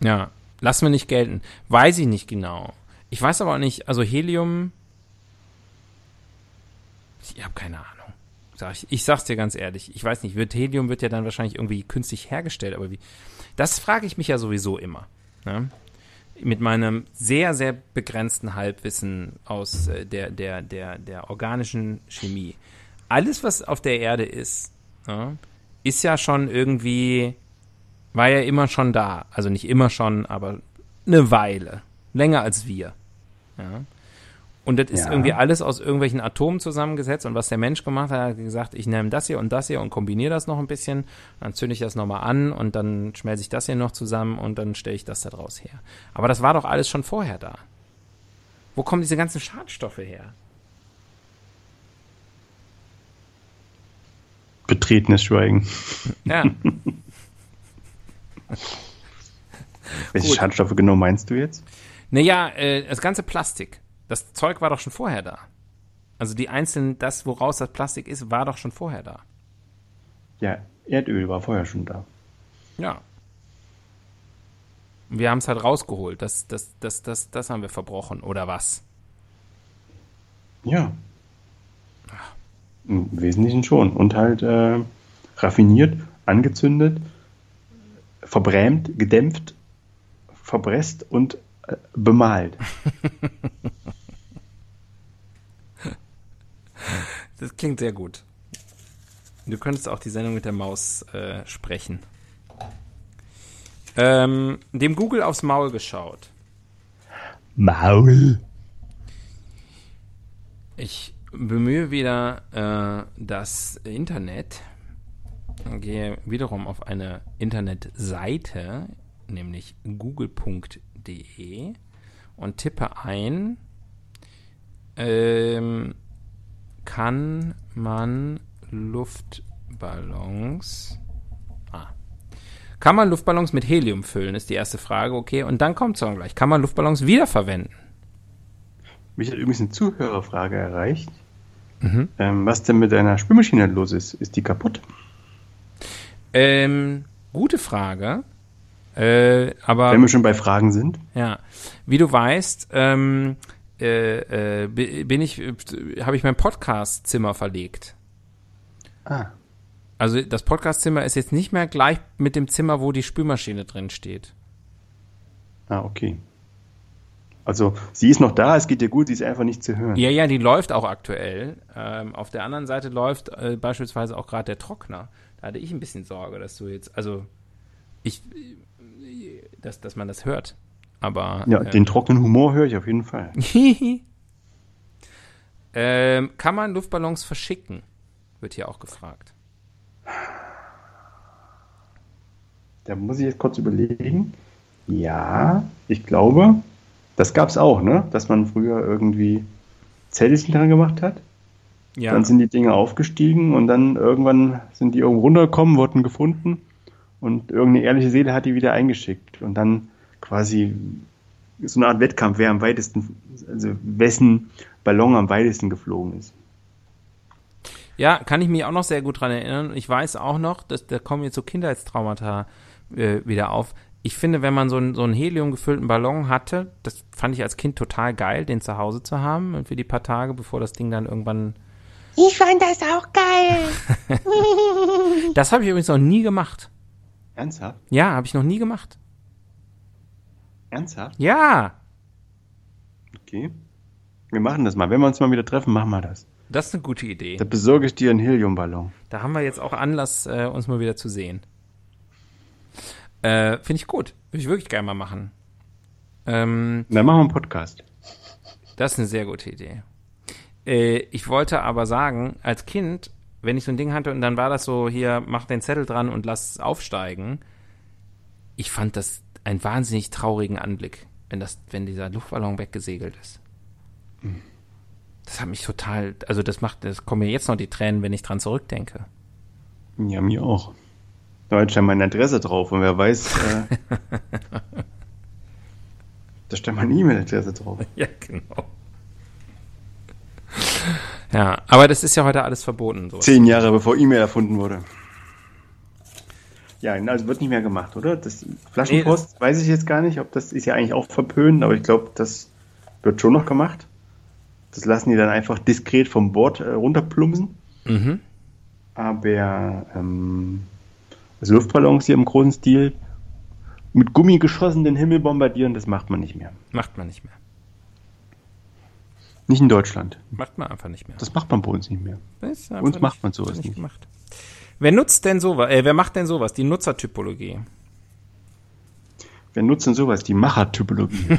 Ja, lassen wir nicht gelten. Weiß ich nicht genau. Ich weiß aber auch nicht, also Helium. Ich habe keine Ahnung. Sag ich, ich sag's dir ganz ehrlich. Ich weiß nicht, wird Helium wird ja dann wahrscheinlich irgendwie künstlich hergestellt, aber wie? Das frage ich mich ja sowieso immer. Ne? Mit meinem sehr, sehr begrenzten Halbwissen aus äh, der, der, der, der organischen Chemie. Alles, was auf der Erde ist, ja, ist ja schon irgendwie war ja immer schon da. Also nicht immer schon, aber eine Weile. Länger als wir. Ja. Und das ist Ja. irgendwie alles aus irgendwelchen Atomen zusammengesetzt. Und was der Mensch gemacht hat, hat gesagt, ich nehme das hier und das hier und kombiniere das noch ein bisschen. Dann zünde ich das nochmal an und dann schmelze ich das hier noch zusammen und dann stelle ich das da draus her. Aber das war doch alles schon vorher da. Wo kommen diese ganzen Schadstoffe her? Betretenes Schweigen. Ja, Welche Gut. Schadstoffe genau meinst du jetzt? naja, äh, das ganze Plastik. Das Zeug war doch schon vorher da. Also die einzelnen, das, woraus das Plastik ist, war doch schon vorher da. Ja, Erdöl war vorher schon da. Ja. Wir haben es halt rausgeholt. Das, das, das, das, das haben wir verbrochen, oder was? Ja. Im Wesentlichen schon. Und halt äh, raffiniert, angezündet, verbrämt, gedämpft, verbresst und äh, bemalt. Das klingt sehr gut. Du könntest auch die Sendung mit der Maus äh, sprechen. Ähm, dem Google aufs Maul geschaut. Maul. Ich bemühe wieder äh, das Internet. Gehe wiederum auf eine Internetseite, nämlich google.de und tippe ein, ähm, kann man Luftballons. Ah. Kann man Luftballons mit Helium füllen, ist die erste Frage, okay. Und dann kommt es auch gleich. Kann man Luftballons wiederverwenden? Mich hat übrigens eine Zuhörerfrage erreicht. Mhm. Ähm, was denn mit deiner Spülmaschine los ist? Ist die kaputt? Ähm, gute Frage. Äh, aber wenn wir schon bei Fragen sind. Ja, wie du weißt, ähm, äh, äh, bin ich, habe ich mein Podcast-Zimmer verlegt. Ah. Also das Podcast-Zimmer ist jetzt nicht mehr gleich mit dem Zimmer, wo die Spülmaschine drin steht. Ah, okay. Also sie ist noch da, es geht dir gut, sie ist einfach nicht zu hören. Ja, ja, die läuft auch aktuell. Ähm, auf der anderen Seite läuft äh, beispielsweise auch gerade der Trockner. Da hatte ich ein bisschen Sorge, dass du jetzt, also ich, dass, dass man das hört. Aber ja, äh, den trockenen Humor höre ich auf jeden Fall. ähm, kann man Luftballons verschicken? Wird hier auch gefragt. Da muss ich jetzt kurz überlegen. Ja, ich glaube, das gab es auch, ne? Dass man früher irgendwie Zettelchen dran gemacht hat. Ja. Dann sind die Dinge aufgestiegen und dann irgendwann sind die irgendwo runtergekommen, wurden gefunden und irgendeine ehrliche Seele hat die wieder eingeschickt. Und dann quasi so eine Art Wettkampf, wer am weitesten, also wessen Ballon am weitesten geflogen ist. Ja, kann ich mich auch noch sehr gut dran erinnern. Ich weiß auch noch, dass da kommen jetzt so Kindheitstraumata äh, wieder auf. Ich finde, wenn man so einen, so einen heliumgefüllten Ballon hatte, das fand ich als Kind total geil, den zu Hause zu haben und für die paar Tage, bevor das Ding dann irgendwann. Ich fand das auch geil. das habe ich übrigens noch nie gemacht. Ernsthaft? Ja, habe ich noch nie gemacht. Ernsthaft? Ja. Okay. Wir machen das mal. Wenn wir uns mal wieder treffen, machen wir das. Das ist eine gute Idee. Da besorge ich dir einen Heliumballon. Da haben wir jetzt auch Anlass, äh, uns mal wieder zu sehen. Äh, Finde ich gut. Würde ich wirklich gerne mal machen. Ähm, Dann machen wir einen Podcast. Das ist eine sehr gute Idee. Äh, ich wollte aber sagen, als Kind, wenn ich so ein Ding hatte und dann war das so, hier, mach den Zettel dran und lass es aufsteigen. Ich fand das einen wahnsinnig traurigen Anblick, wenn das, wenn dieser Luftballon weggesegelt ist. Das hat mich total, also das macht, das kommen mir jetzt noch die Tränen, wenn ich dran zurückdenke. Ja, mir auch. Da hat schon meine Adresse drauf und wer weiß, äh, da steht meine E-Mail-Adresse drauf. Ja, genau. Ja, aber das ist ja heute alles verboten. Sowas. Zehn Jahre bevor E-Mail erfunden wurde. Ja, also wird nicht mehr gemacht, oder? Das Flaschenpost nee, das weiß ich jetzt gar nicht, ob das ist ja eigentlich auch verpönt, aber ich glaube, das wird schon noch gemacht. Das lassen die dann einfach diskret vom Bord äh, runterplumpsen. Mhm. Aber ähm, also Luftballons hier im großen Stil mit Gummigeschossen den Himmel bombardieren, das macht man nicht mehr. Macht man nicht mehr. Nicht in Deutschland. Macht man einfach nicht mehr. Das macht man bei uns nicht mehr. Bei uns macht man sowas nicht. nicht. Gemacht. Wer nutzt denn sowas? Äh, wer macht denn sowas? Die Nutzertypologie. Wer nutzt denn sowas? Die Machertypologie.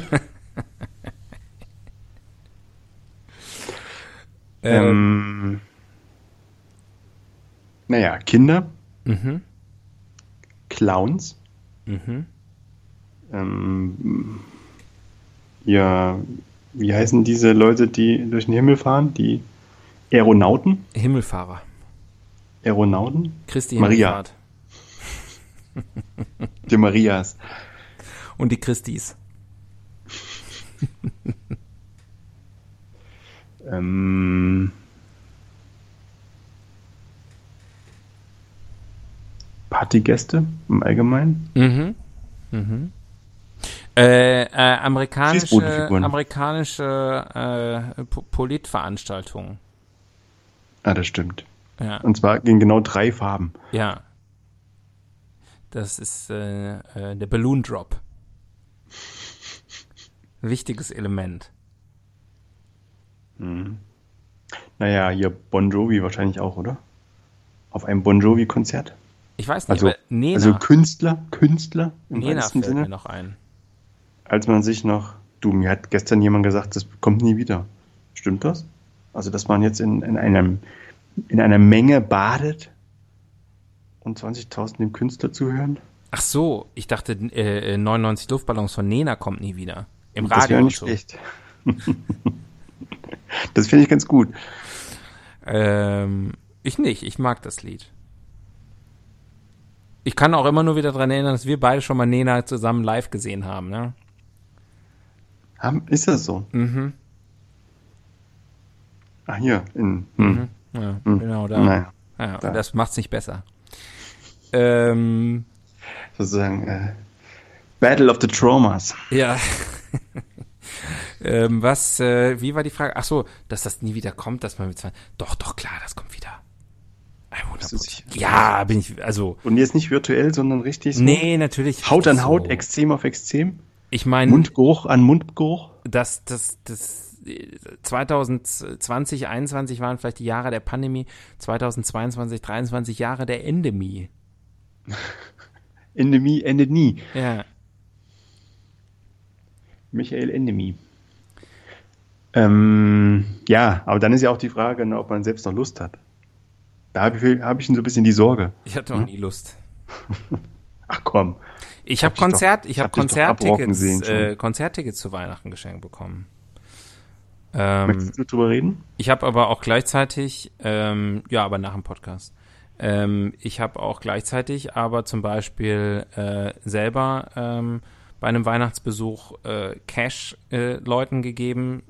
ähm, naja, Kinder. Mhm. Clowns. Mhm. Ähm, ja, wie heißen diese Leute, die durch den Himmel fahren? Die Aeronauten? Himmelfahrer. Aeronauten? Christi Maria. die Marias. Und die Christis. ähm, Partygäste im Allgemeinen. Mhm. Mhm. Äh, äh, amerikanische, amerikanische äh, Po- Politveranstaltungen. Ah, das stimmt. Ja, Und zwar gegen genau drei Farben. ja. Das ist äh, äh, der Balloon Drop. Wichtiges Element. Naja, hier Bon Jovi wahrscheinlich auch, oder? Auf einem Bon Jovi-Konzert. Ich weiß nicht, Also, Nena, also Künstler, Künstler im Nena weitesten fällt mir Sinne. noch ein. Als man sich noch, du, mir hat gestern jemand gesagt, das kommt nie wieder. Stimmt das? Also, dass man jetzt in, in einem, in einer Menge badet und 20.000 dem Künstler zuhören? Ach so, ich dachte, äh, äh, 99 Luftballons von Nena kommt nie wieder. Im das Radio wäre nicht schlecht. das finde ich ganz gut. Ähm, ich nicht, ich mag das Lied. Ich kann auch immer nur wieder dran erinnern, dass wir beide schon mal Nena zusammen live gesehen haben, ne? Ist das so? Mhm. Ah, hier, in, hm. Ja, Hm. genau da. Naja, ja, da. Das macht's nicht besser. Ähm, sozusagen, äh, Battle of the Traumas. ja. ähm, was, äh, wie war die Frage? Ach so, dass das nie wieder kommt, dass man mit zwei. Doch, doch, klar, das kommt wieder. 100%. Bist du sicher? Ja, bin ich, also, Und jetzt nicht virtuell, sondern richtig so? nee, natürlich. Haut an so. Haut, Extrem auf Extrem? Ich meine, Mundgeruch an Mundgeruch? das, das, das 2020, 2021 waren vielleicht die Jahre der Pandemie, 2022, 23 Jahre der Endemie. Endemie endet nie. Ja. Michael Endemie. Ähm, ja, aber dann ist ja auch die Frage, ne, ob man selbst noch Lust hat. Da habe ich, hab ich so ein bisschen die Sorge. Ich hatte noch nie Lust. Ach komm. Ich habe Hab dich doch- Konzert, ich habe hab Konzerttickets, äh, Konzerttickets zu Weihnachten geschenkt bekommen. Ähm, Möchtest du drüber reden? ich habe aber auch gleichzeitig, ähm, ja, aber nach dem Podcast. Ähm, ich habe auch gleichzeitig aber zum Beispiel äh, selber ähm, bei einem Weihnachtsbesuch äh, Cash äh, Leuten gegeben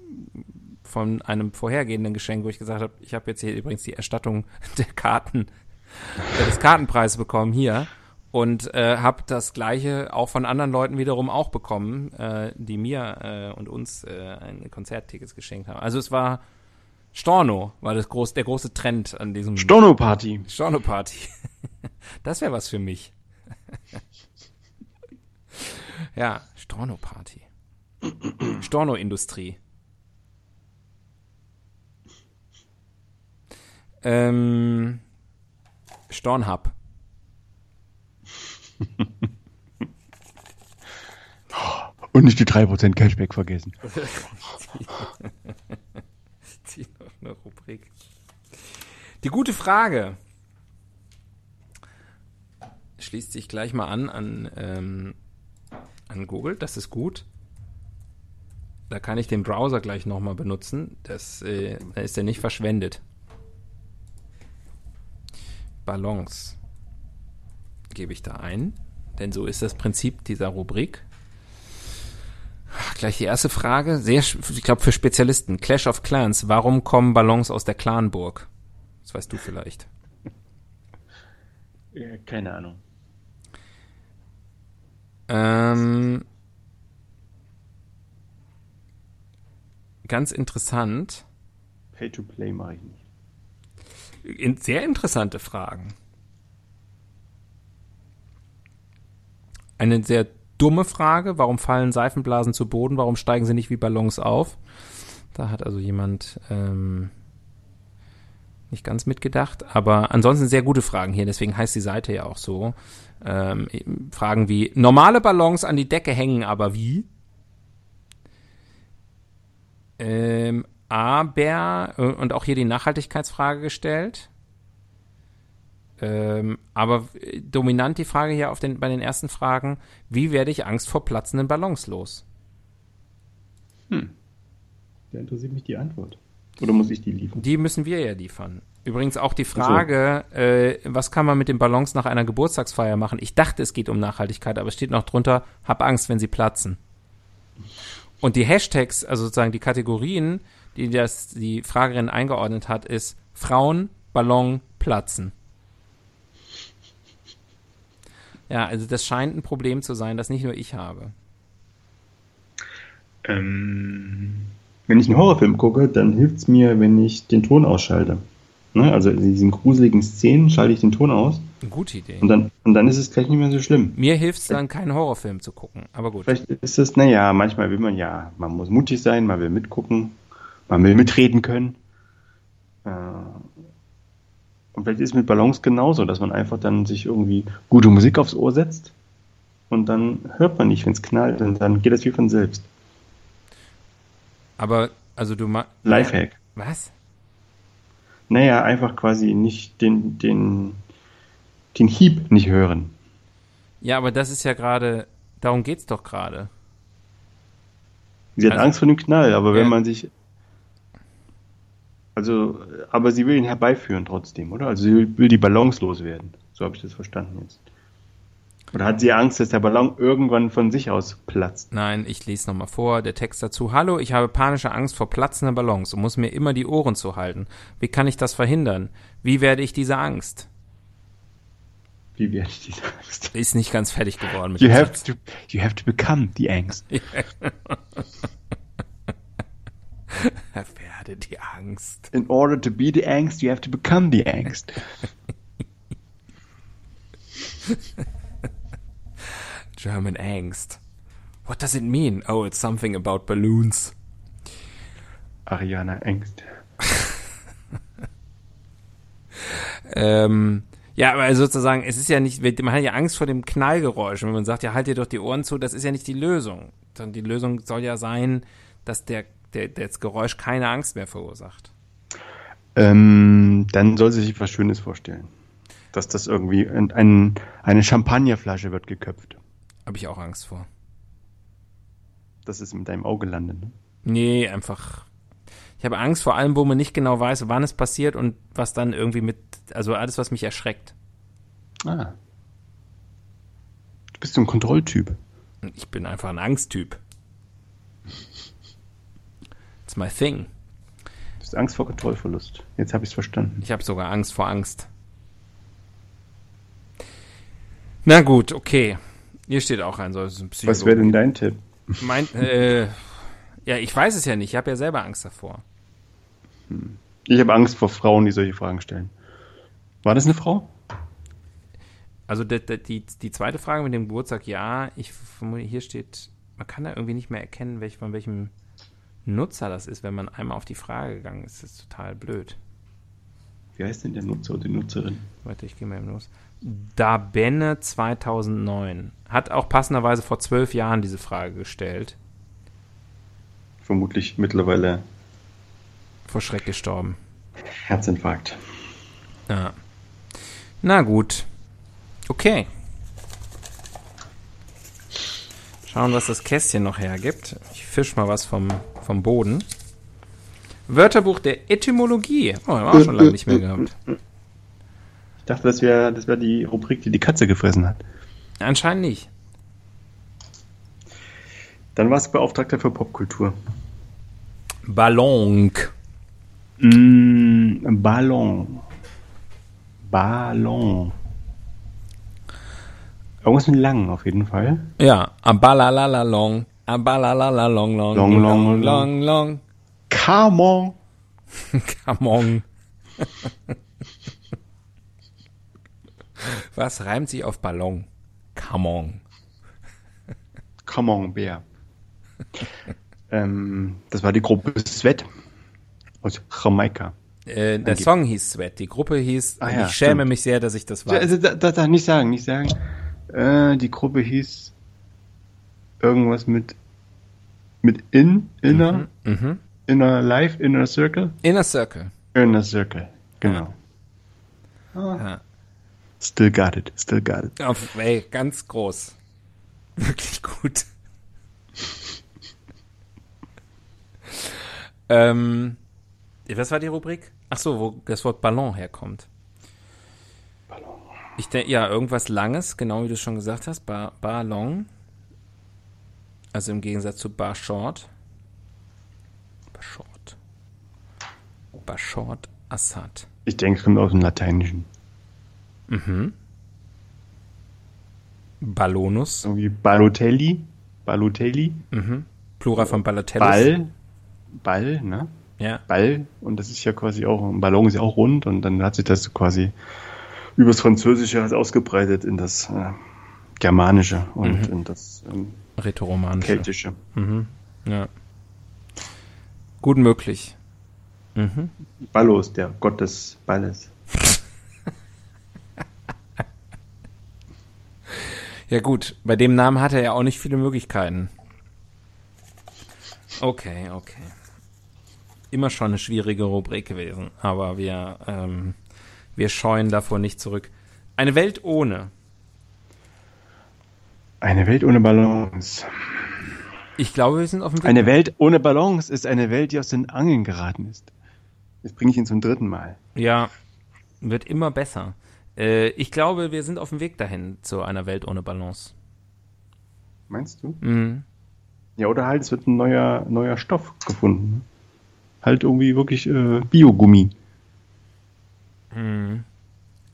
von einem vorhergehenden Geschenk, wo ich gesagt habe, ich habe jetzt hier übrigens die Erstattung der Karten, des Kartenpreises bekommen hier und äh, habe das gleiche auch von anderen Leuten wiederum auch bekommen, äh, die mir äh, und uns äh, ein Konzerttickets geschenkt haben. Also es war Storno, war das groß, der große Trend an diesem Storno-Party. Storno-Party. Das wäre was für mich. ja, Storno-Party. Storno-Industrie. Ähm, Stornhub. Und nicht die 3% Cashback vergessen. Die noch eine Rubrik. Die gute Frage schließt sich gleich mal an an, ähm, an Google. Das ist gut. Da kann ich den Browser gleich nochmal benutzen. Das äh, da ist er nicht verschwendet. Ballons gebe ich da ein, denn so ist das Prinzip dieser Rubrik. Gleich die erste Frage, sehr, ich glaube für Spezialisten. Clash of Clans, warum kommen Ballons aus der Clanburg? Das weißt du vielleicht. Ja, keine Ahnung. Ähm, ganz interessant, Pay to Play mache ich nicht. sehr interessante Fragen. Eine sehr dumme Frage, warum fallen Seifenblasen zu Boden, warum steigen sie nicht wie Ballons auf? Da hat also jemand ähm, nicht ganz mitgedacht, aber ansonsten sehr gute Fragen hier, deswegen heißt die Seite ja auch so. Ähm, Fragen wie, normale Ballons an die Decke hängen, aber wie? Ähm, aber, äh, und auch hier die Nachhaltigkeitsfrage gestellt. Ähm, aber äh, dominant die Frage hier auf den, bei den ersten Fragen, wie werde ich Angst vor platzenden Ballons los? Da interessiert mich die Antwort. Oder muss ich die liefern? Die müssen wir ja liefern. Übrigens auch die Frage, äh, was kann man mit den Ballons nach einer Geburtstagsfeier machen? Ich dachte, es geht um Nachhaltigkeit, aber es steht noch drunter, hab Angst, wenn sie platzen. Und die Hashtags, also sozusagen die Kategorien, die das die Fragerin eingeordnet hat, ist Frauen, Ballon, Platzen. Ja, also das scheint ein Problem zu sein, das nicht nur ich habe. Ähm, wenn ich einen Horrorfilm gucke, dann hilft es mir, wenn ich den Ton ausschalte. Ne? Also in diesen gruseligen Szenen schalte ich den Ton aus Eine gute Idee. und dann, und dann ist es gleich nicht mehr so schlimm. Mir hilft es dann, keinen Horrorfilm zu gucken. Aber gut. Vielleicht ist es, naja, manchmal will man ja, man muss mutig sein, man will mitgucken, man will mitreden können. Äh, Und vielleicht ist es mit Ballons genauso, dass man einfach dann sich irgendwie gute Musik aufs Ohr setzt und dann hört man nicht, wenn es knallt, und dann geht das wie von selbst. Aber, also du ma Lifehack. Was? Naja, einfach quasi nicht den, den, den Hieb nicht hören. Ja, aber das ist ja gerade, darum geht's doch gerade. Sie hat Also- Angst vor dem Knall, aber Ja. wenn man sich. Also, aber sie will ihn herbeiführen trotzdem, oder? Also sie will, die Ballons loswerden. So habe ich das verstanden jetzt. Oder hat sie Angst, dass der Ballon irgendwann von sich aus platzt? Nein, ich lese nochmal vor. Der Text dazu. Hallo, ich habe panische Angst vor platzenden Ballons und muss mir immer die Ohren zuhalten. Wie kann ich das verhindern? Wie werde ich diese Angst? Wie werde ich diese Angst? Ist nicht ganz fertig geworden mit You dem have Satz. to, you have to become the angst. Werde die Angst. In order to be the angst, you have to become the angst. German Angst. What does it mean? Oh, it's something about balloons. Ariana Angst. Ähm, ja, aber sozusagen, es ist ja nicht, man hat ja Angst vor dem Knallgeräusch. Und wenn man sagt, ja, halt dir doch die Ohren zu, das ist ja nicht die Lösung. Sondern die Lösung soll ja sein, dass der, der, das Geräusch keine Angst mehr verursacht. Ähm, dann soll sie sich was Schönes vorstellen. Dass das irgendwie ein, ein, eine Champagnerflasche wird geköpft. Habe ich auch Angst vor. Das ist mit deinem Auge landet. Ne? Nee, einfach. Ich habe Angst vor allem, wo man nicht genau weiß, wann es passiert und was dann irgendwie mit, also alles, was mich erschreckt. Ah. Du bist so ein Kontrolltyp. Ich bin einfach ein Angsttyp. It's my thing. Du hast Angst vor Kontrollverlust. Jetzt habe ich es verstanden. Ich habe sogar Angst vor Angst. Na gut, okay. Hier steht auch ein solches Psychologe. Was wäre denn dein Tipp? Mein, äh, ja, ich weiß es ja nicht. Ich habe ja selber Angst davor. Ich habe Angst vor Frauen, die solche Fragen stellen. War das eine Frau? Also die, die, die zweite Frage mit dem Geburtstag, ja, ich hier steht, man kann da irgendwie nicht mehr erkennen, welch, von welchem Nutzer das ist, wenn man einmal auf die Frage gegangen ist. Das ist total blöd. Wie heißt denn der Nutzer oder die Nutzerin? Warte, ich gehe mal eben los. Dabenne 2009 hat auch passenderweise vor zwölf Jahren diese Frage gestellt. Vermutlich mittlerweile Vor Schreck gestorben. Herzinfarkt. Ja. Na gut. Okay. Schauen, was das Kästchen noch hergibt. Fisch mal was vom, vom Boden. Wörterbuch der Etymologie. Oh, haben wir auch schon lange nicht mehr gehabt. Ich dachte, das wäre das wär die Rubrik, die die Katze gefressen hat. Anscheinend nicht. Dann war es Beauftragter für Popkultur. Ballon. Mm, Ballon. Ballon. Irgendwas mit lang auf jeden Fall. Ja, abalalalong. Abalalalong, long, Long, long, long, long, long. Come on. Come on. Was reimt sich auf Ballon? Come on. Come on, Bär. ähm, das war die Gruppe Sweat aus Jamaika. Äh, der. Song hieß Sweat, die Gruppe hieß, Ah ja, ich schäme stimmt. mich sehr, dass ich das weiß. Also, da, da, da, nicht sagen, nicht sagen. Äh, die Gruppe hieß irgendwas mit mit in, inner, Mhm. inner life, inner circle, Inner Circle. inner circle. Genau. Ja. Still got it, still got it. Auf, ey, ganz groß. Wirklich gut. ähm, was war die Rubrik? Ach so, wo das Wort Ballon herkommt. Ballon. Ich denke, ja, irgendwas Langes, genau wie du schon gesagt hast. Ba Ballon. Also im Gegensatz zu Bar Short. Bar Short. Bar Short Assad. Ich denke, es kommt aus dem Lateinischen. Ballonus. Irgendwie Balotelli, Balotelli. Plural von Ballotellus. Ball, Ball, ne? Ja. Ball. Und das ist ja quasi auch, ein Ballon ist ja auch rund und dann hat sich das quasi übers Französische ausgebreitet in das äh, Germanische und in das ähm, Rätoromanische. Keltische. Mhm. Ja. Gut möglich. Mhm. Ballos, der Gott des Balles. Ja gut, bei dem Namen hat er ja auch nicht viele Möglichkeiten. Okay, okay. Immer schon eine schwierige Rubrik gewesen, aber wir, ähm, wir scheuen davor nicht zurück. Eine Welt ohne. Eine Welt ohne Ballons. Ich glaube, wir sind auf dem Weg. Eine Welt ohne Ballons ist eine Welt, die aus den Angeln geraten ist. Jetzt bringe ich ihn zum dritten Mal. Ja, wird immer besser. Äh, ich glaube, wir sind auf dem Weg dahin zu einer Welt ohne Balance. Meinst du? Mhm. Ja, oder halt, es wird ein neuer, neuer Stoff gefunden. Halt irgendwie wirklich äh, Biogummi. Mhm.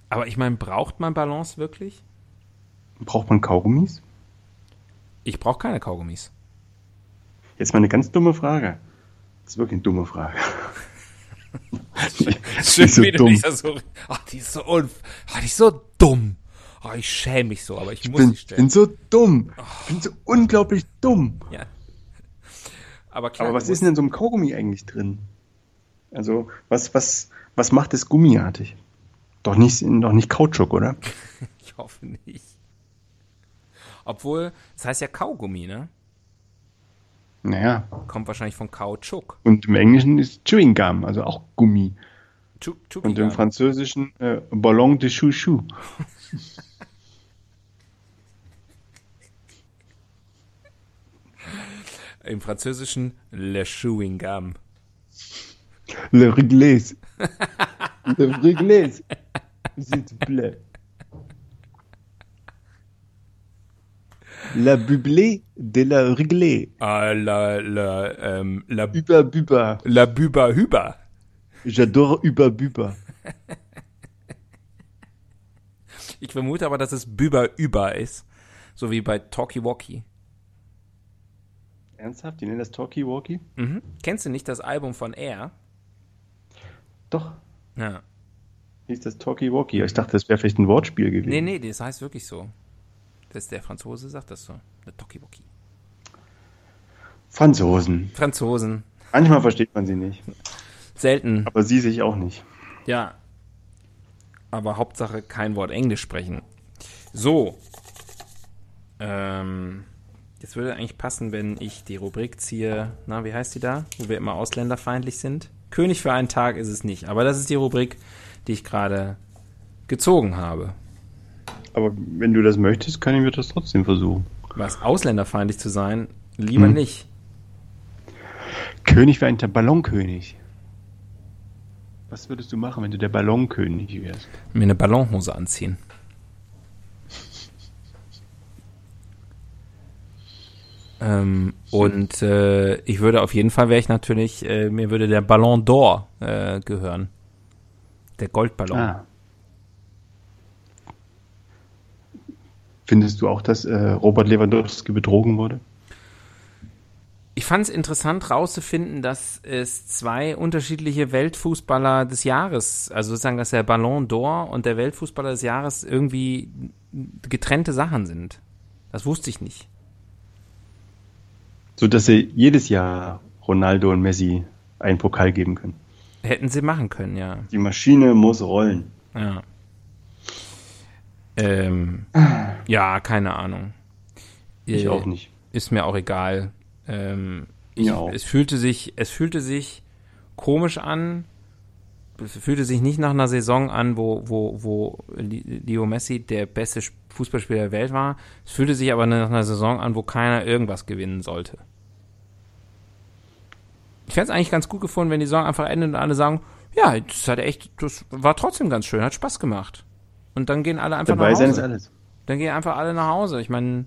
Aber ich meine, braucht man Balance wirklich? Braucht man Kaugummis? Ich brauche keine Kaugummis. Jetzt mal eine ganz dumme Frage. Das ist wirklich eine dumme Frage. Schön, so wie du dumm. dich da so. Ach, die ist so unf ach, die ist so dumm. Oh, ich schäme mich so, aber ich, Ich muss bin, stellen. bin so dumm. Ich bin so unglaublich dumm. ja. Aber klar, Aber was du ist denn in so einem Kaugummi eigentlich drin? Also, was, was, was macht es gummiartig? Doch nicht, doch nicht Kautschuk, oder? Ich hoffe nicht. Obwohl, das heißt ja Kaugummi, ne? Naja. Kommt wahrscheinlich von Kautschuk. Und im Englischen ist Chewing Gum, also auch Gummi. Chu- Chuki Und im. Französischen äh, Ballon de Chouchou. Im Französischen Le Chewing Gum. Le Réglés. Le Réglés. S'il te plaît. La bublé de la Réglé. Ah, la, la, ähm, la, Uba Buba. la Büber Hüber. J'adore Uba Buba. Ich vermute aber, dass es Büber Über ist. So wie bei Talkie Walkie. Ernsthaft? Die nennen das Talkie Walkie? Mhm. Kennst du nicht das Album von Air? Doch. Ja. Hieß das Talkie Walkie? Ich dachte, das wäre vielleicht ein Wortspiel gewesen. Nee, nee, das heißt wirklich so. Das ist der Franzose sagt das so. Talkie Walkie. Franzosen. Franzosen. Manchmal versteht man sie nicht. Selten. Aber sie sich auch nicht. Ja. Aber Hauptsache kein Wort Englisch sprechen. So. Ähm, das würde eigentlich passen, wenn ich die Rubrik ziehe. Na, wie heißt die da? Wo wir immer ausländerfeindlich sind. König für einen Tag ist es nicht. Aber das ist die Rubrik, die ich gerade gezogen habe. Aber wenn du das möchtest, kann ich mir das trotzdem versuchen. Was ausländerfeindlich zu sein, lieber Hm. nicht. König wäre ein Ballonkönig. Was würdest du machen, wenn du der Ballonkönig wärst? Mir eine Ballonhose anziehen. Ähm, und äh, ich würde auf jeden Fall wäre ich natürlich, äh, mir würde der Ballon d'Or äh, gehören. Der Goldballon. Ah. Findest du auch, dass äh, Robert Lewandowski betrogen wurde? Ich fand es interessant rauszufinden, dass es zwei unterschiedliche Weltfußballer des Jahres, also sozusagen, dass der Ballon d'Or und der Weltfußballer des Jahres irgendwie getrennte Sachen sind. Das wusste ich nicht. So dass sie jedes Jahr Ronaldo und Messi einen Pokal geben können. Hätten sie machen können, ja. Die Maschine muss rollen. Ja. Ähm, ja, keine Ahnung. Ich Äh, auch nicht. Ist mir auch egal. Ähm, ich, Mir auch. Es fühlte sich, es fühlte sich komisch an. Es fühlte sich nicht nach einer Saison an, wo, wo, wo Leo Messi der beste Fußballspieler der Welt war. Es fühlte sich aber nach einer Saison an, wo keiner irgendwas gewinnen sollte. Ich fände es eigentlich ganz gut gefunden, wenn die Saison einfach endet und alle sagen, ja, das hat echt, das war trotzdem ganz schön, hat Spaß gemacht. Und dann gehen alle einfach Dabei nach Hause. ist alles. Dann gehen einfach alle nach Hause. Ich meine,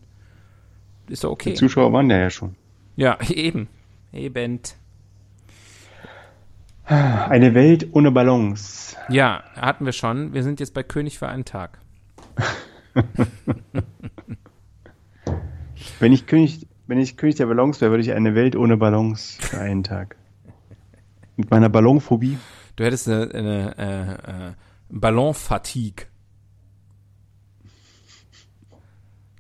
ist doch okay. Die Zuschauer waren ja, ja schon. Ja, eben. Eben. Eine Welt ohne Ballons. Ja, hatten wir schon. Wir sind jetzt bei König für einen Tag. Wenn ich König wenn ich König der Ballons wäre, würde ich eine Welt ohne Ballons für einen Tag. Mit meiner Ballonphobie. Du hättest eine, eine äh, äh, Ballonfatigue.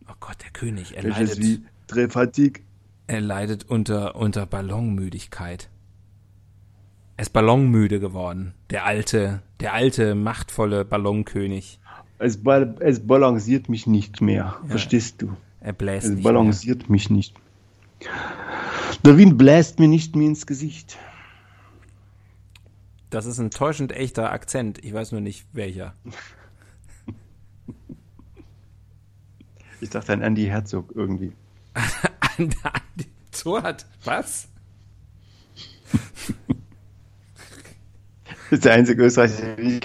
Oh Gott, der König, er Das leidet, wie er leidet unter, unter Ballonmüdigkeit. Er ist ballonmüde geworden. Der alte, der alte, machtvolle Ballonkönig. Es, bal es balanciert mich nicht mehr. Verstehst du? Er bläst Es nicht mehr. balanciert mich nicht. Der Wind bläst mir nicht mehr ins Gesicht. Das ist ein täuschend echter Akzent. Ich weiß nur nicht welcher. Ich dachte an Andy Herzog irgendwie. so hat. Was? Das ist der einzige Österreicher, den ich,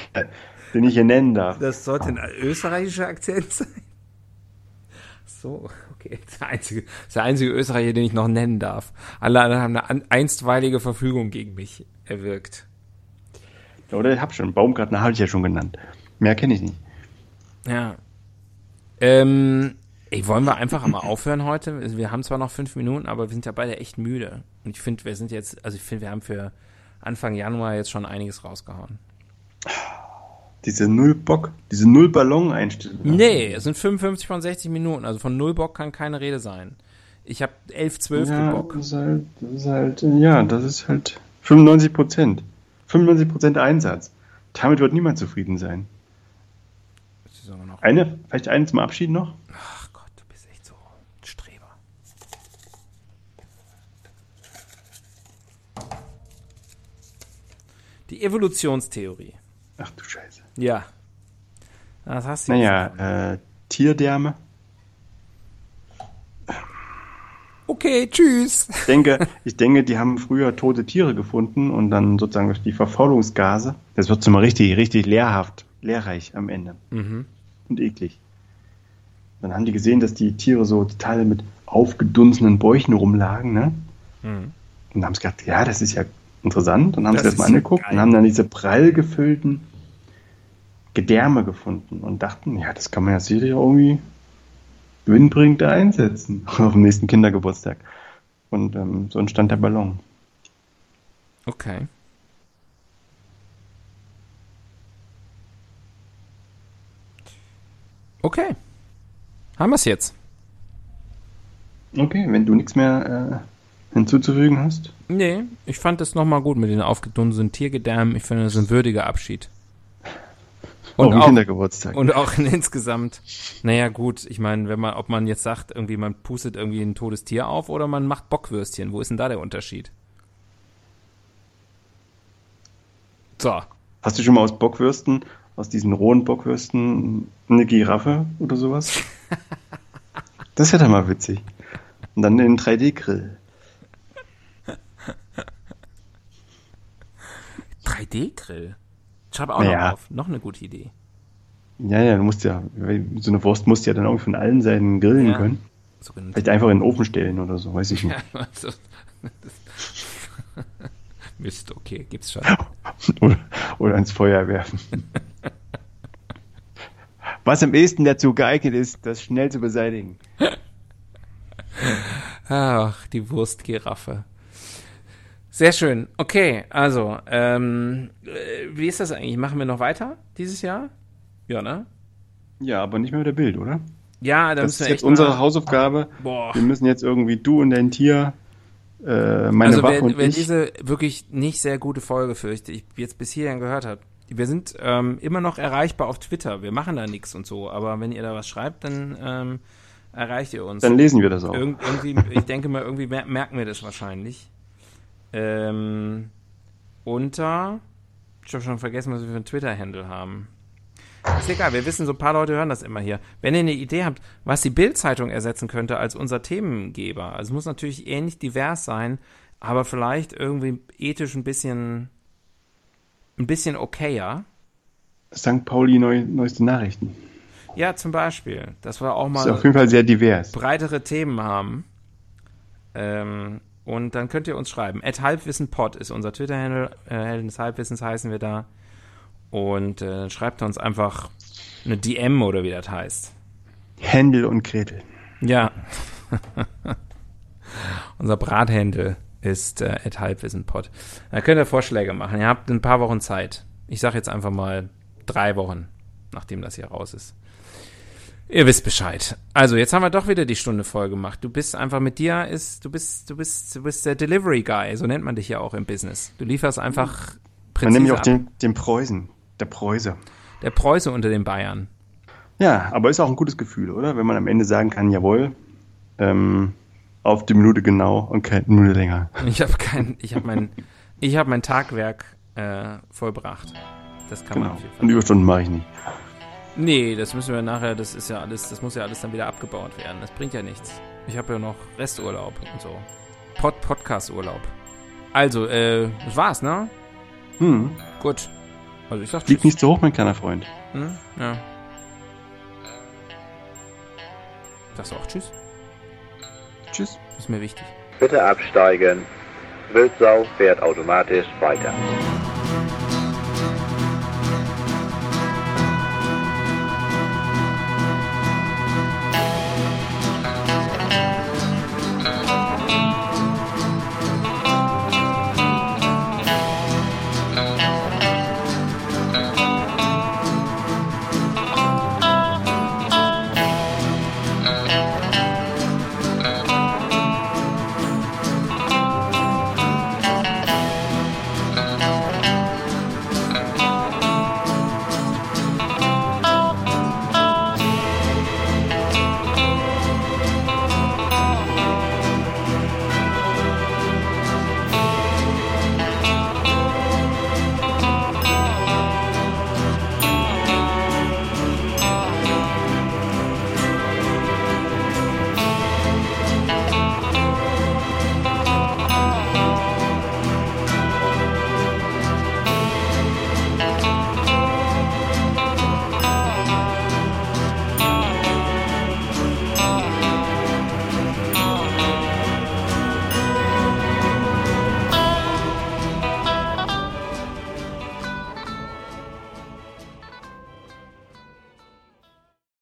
den ich hier nennen darf. Das sollte ein österreichischer Akzent sein. So, okay. Das ist der einzige, ist der einzige Österreicher, den ich noch nennen darf. Alle anderen haben eine einstweilige Verfügung gegen mich erwirkt. Oder ich hab schon. Baumgartner habe ich ja schon genannt. Mehr kenne ich nicht. Ja. Ähm, ey, wollen wir einfach mal aufhören heute? Wir haben zwar noch fünf Minuten, aber wir sind ja beide echt müde. Und ich finde, wir sind jetzt, also ich finde, wir haben für Anfang Januar jetzt schon einiges rausgehauen. Diese Null-Bock, diese Null-Ballon-Einstellung. Nee, es sind 55 von 60 Minuten, also von null Bock kann keine Rede sein. Ich habe 11, 12 ja, Bock. das ist halt, das ist halt, ja, das ist halt 95 Prozent. 95 Prozent Einsatz. Damit wird niemand zufrieden sein. Eine, vielleicht eine zum Abschied noch? Ach Gott, du bist echt so ein Streber. Die Evolutionstheorie. Ach du Scheiße. Ja. Das hast du. Naja, äh, Tierdärme. Okay, tschüss. Ich denke, ich denke, die haben früher tote Tiere gefunden und dann sozusagen durch die Verfaulungsgase, das wird mal richtig, richtig lehrhaft, lehrreich am Ende. Mhm. Und eklig. Dann haben die gesehen, dass die Tiere so total mit aufgedunsenen Bäuchen rumlagen, ne? Mhm. Und haben sie gedacht, ja, das ist ja interessant. Und haben Das sie das mal angeguckt geil. und haben dann diese prall gefüllten Gedärme gefunden und dachten, ja, das kann man ja sicher irgendwie gewinnbringend einsetzen auf dem nächsten Kindergeburtstag. Und ähm, so entstand der Ballon. Okay. Okay. Haben wir es jetzt? Okay, wenn du nichts mehr äh, hinzuzufügen hast. Nee, ich fand das nochmal gut mit den aufgedunsenen Tiergedärmen. Ich finde, das ist ein würdiger Abschied. auf Und dem auch, Kindergeburtstag. und auch insgesamt, naja gut, ich meine, wenn man, ob man jetzt sagt, irgendwie man pustet irgendwie ein totes Tier auf oder man macht Bockwürstchen, wo ist denn da der Unterschied? So, Hast du schon mal aus Bockwürsten, aus diesen rohen Bockwürsten, eine Giraffe oder sowas? Das wäre doch mal witzig. Und dann den 3D-Grill. 3D-Grill. Schreib auch Naja. noch auf. Noch eine gute Idee. Ja, ja, du musst ja, so eine Wurst musst du ja dann irgendwie von allen Seiten grillen Ja. können. Sogenannte Vielleicht einfach in den Ofen stellen oder so, weiß ich nicht. Ja, also, Mist, okay, gibt's schon. Oder, oder ins Feuer werfen. Was am ehesten dazu geeignet ist, das schnell zu beseitigen. Ach, die Wurstgiraffe. Sehr schön. Okay, also, ähm, äh, wie ist das eigentlich? Machen wir noch weiter dieses Jahr? Ja, ne? Ja, aber nicht mehr mit der Bild, oder? Ja, da Das müssen ist wir jetzt echt unsere mal, Hausaufgabe. Boah. Wir müssen jetzt irgendwie du und dein Tier, äh, meine Also Wache wer, und wer ich. diese wirklich nicht sehr gute Folge fürchte, ich jetzt bis hierhin gehört habt, wir sind ähm, immer noch erreichbar auf Twitter. Wir machen da nichts und so, aber wenn ihr da was schreibt, dann ähm, erreicht ihr uns. Dann lesen wir das auch. Irgend, irgendwie, ich denke mal, irgendwie mer merken wir das wahrscheinlich. Ähm, unter, ich habe schon vergessen, was wir für einen Twitter-Handle haben. Ist egal, wir wissen, so ein paar Leute hören das immer hier. Wenn ihr eine Idee habt, was die Bild-Zeitung ersetzen könnte als unser Themengeber, also es muss natürlich ähnlich divers sein, aber vielleicht irgendwie ethisch ein bisschen, ein bisschen okayer. St. Pauli neu, neueste Nachrichten. Ja, zum Beispiel, dass wir auch Ist auf mal jeden Fall sehr divers. breitere Themen haben. Ähm, und dann könnt ihr uns schreiben. At halbwissenpod ist unser Twitter-Handle. Äh, Helden des Halbwissens heißen wir da. Und äh, schreibt uns einfach eine DM oder wie das heißt. Händel und Gretel. Ja. Unser Brathändel ist äh, at halbwissenpod. Da könnt ihr Vorschläge machen. Ihr habt ein paar Wochen Zeit. Ich sage jetzt einfach mal drei Wochen, nachdem das hier raus ist. Ihr wisst Bescheid. Also, jetzt haben wir doch wieder die Stunde voll gemacht. Du bist einfach mit dir ist, du bist, du bist, du bist der Delivery Guy. So nennt man dich ja auch im Business. Du lieferst einfach Man nennt mich auch den, den Preußen, der Preuße. Der Preuße unter den Bayern. Ja, aber ist auch ein gutes Gefühl, oder? Wenn man am Ende sagen kann, jawohl, ähm, auf die Minute genau und keine Minute länger. Ich habe kein, ich habe mein, ich habe mein Tagwerk äh, vollbracht. Das kann man Genau. auf jeden Fall. Und Überstunden mache ich nicht. Nee, das müssen wir nachher, das ist ja alles, das muss ja alles dann wieder abgebaut werden. Das bringt ja nichts. Ich habe ja noch Resturlaub und so. Pod Podcast-Urlaub. Also, äh, das war's, ne? Hm. Gut. Also ich sag Flieg tschüss. nicht so hoch, mein kleiner Freund. Hm? Ja. Sagst du auch tschüss? Tschüss. Ist mir wichtig. Bitte absteigen. Wildsau fährt automatisch weiter.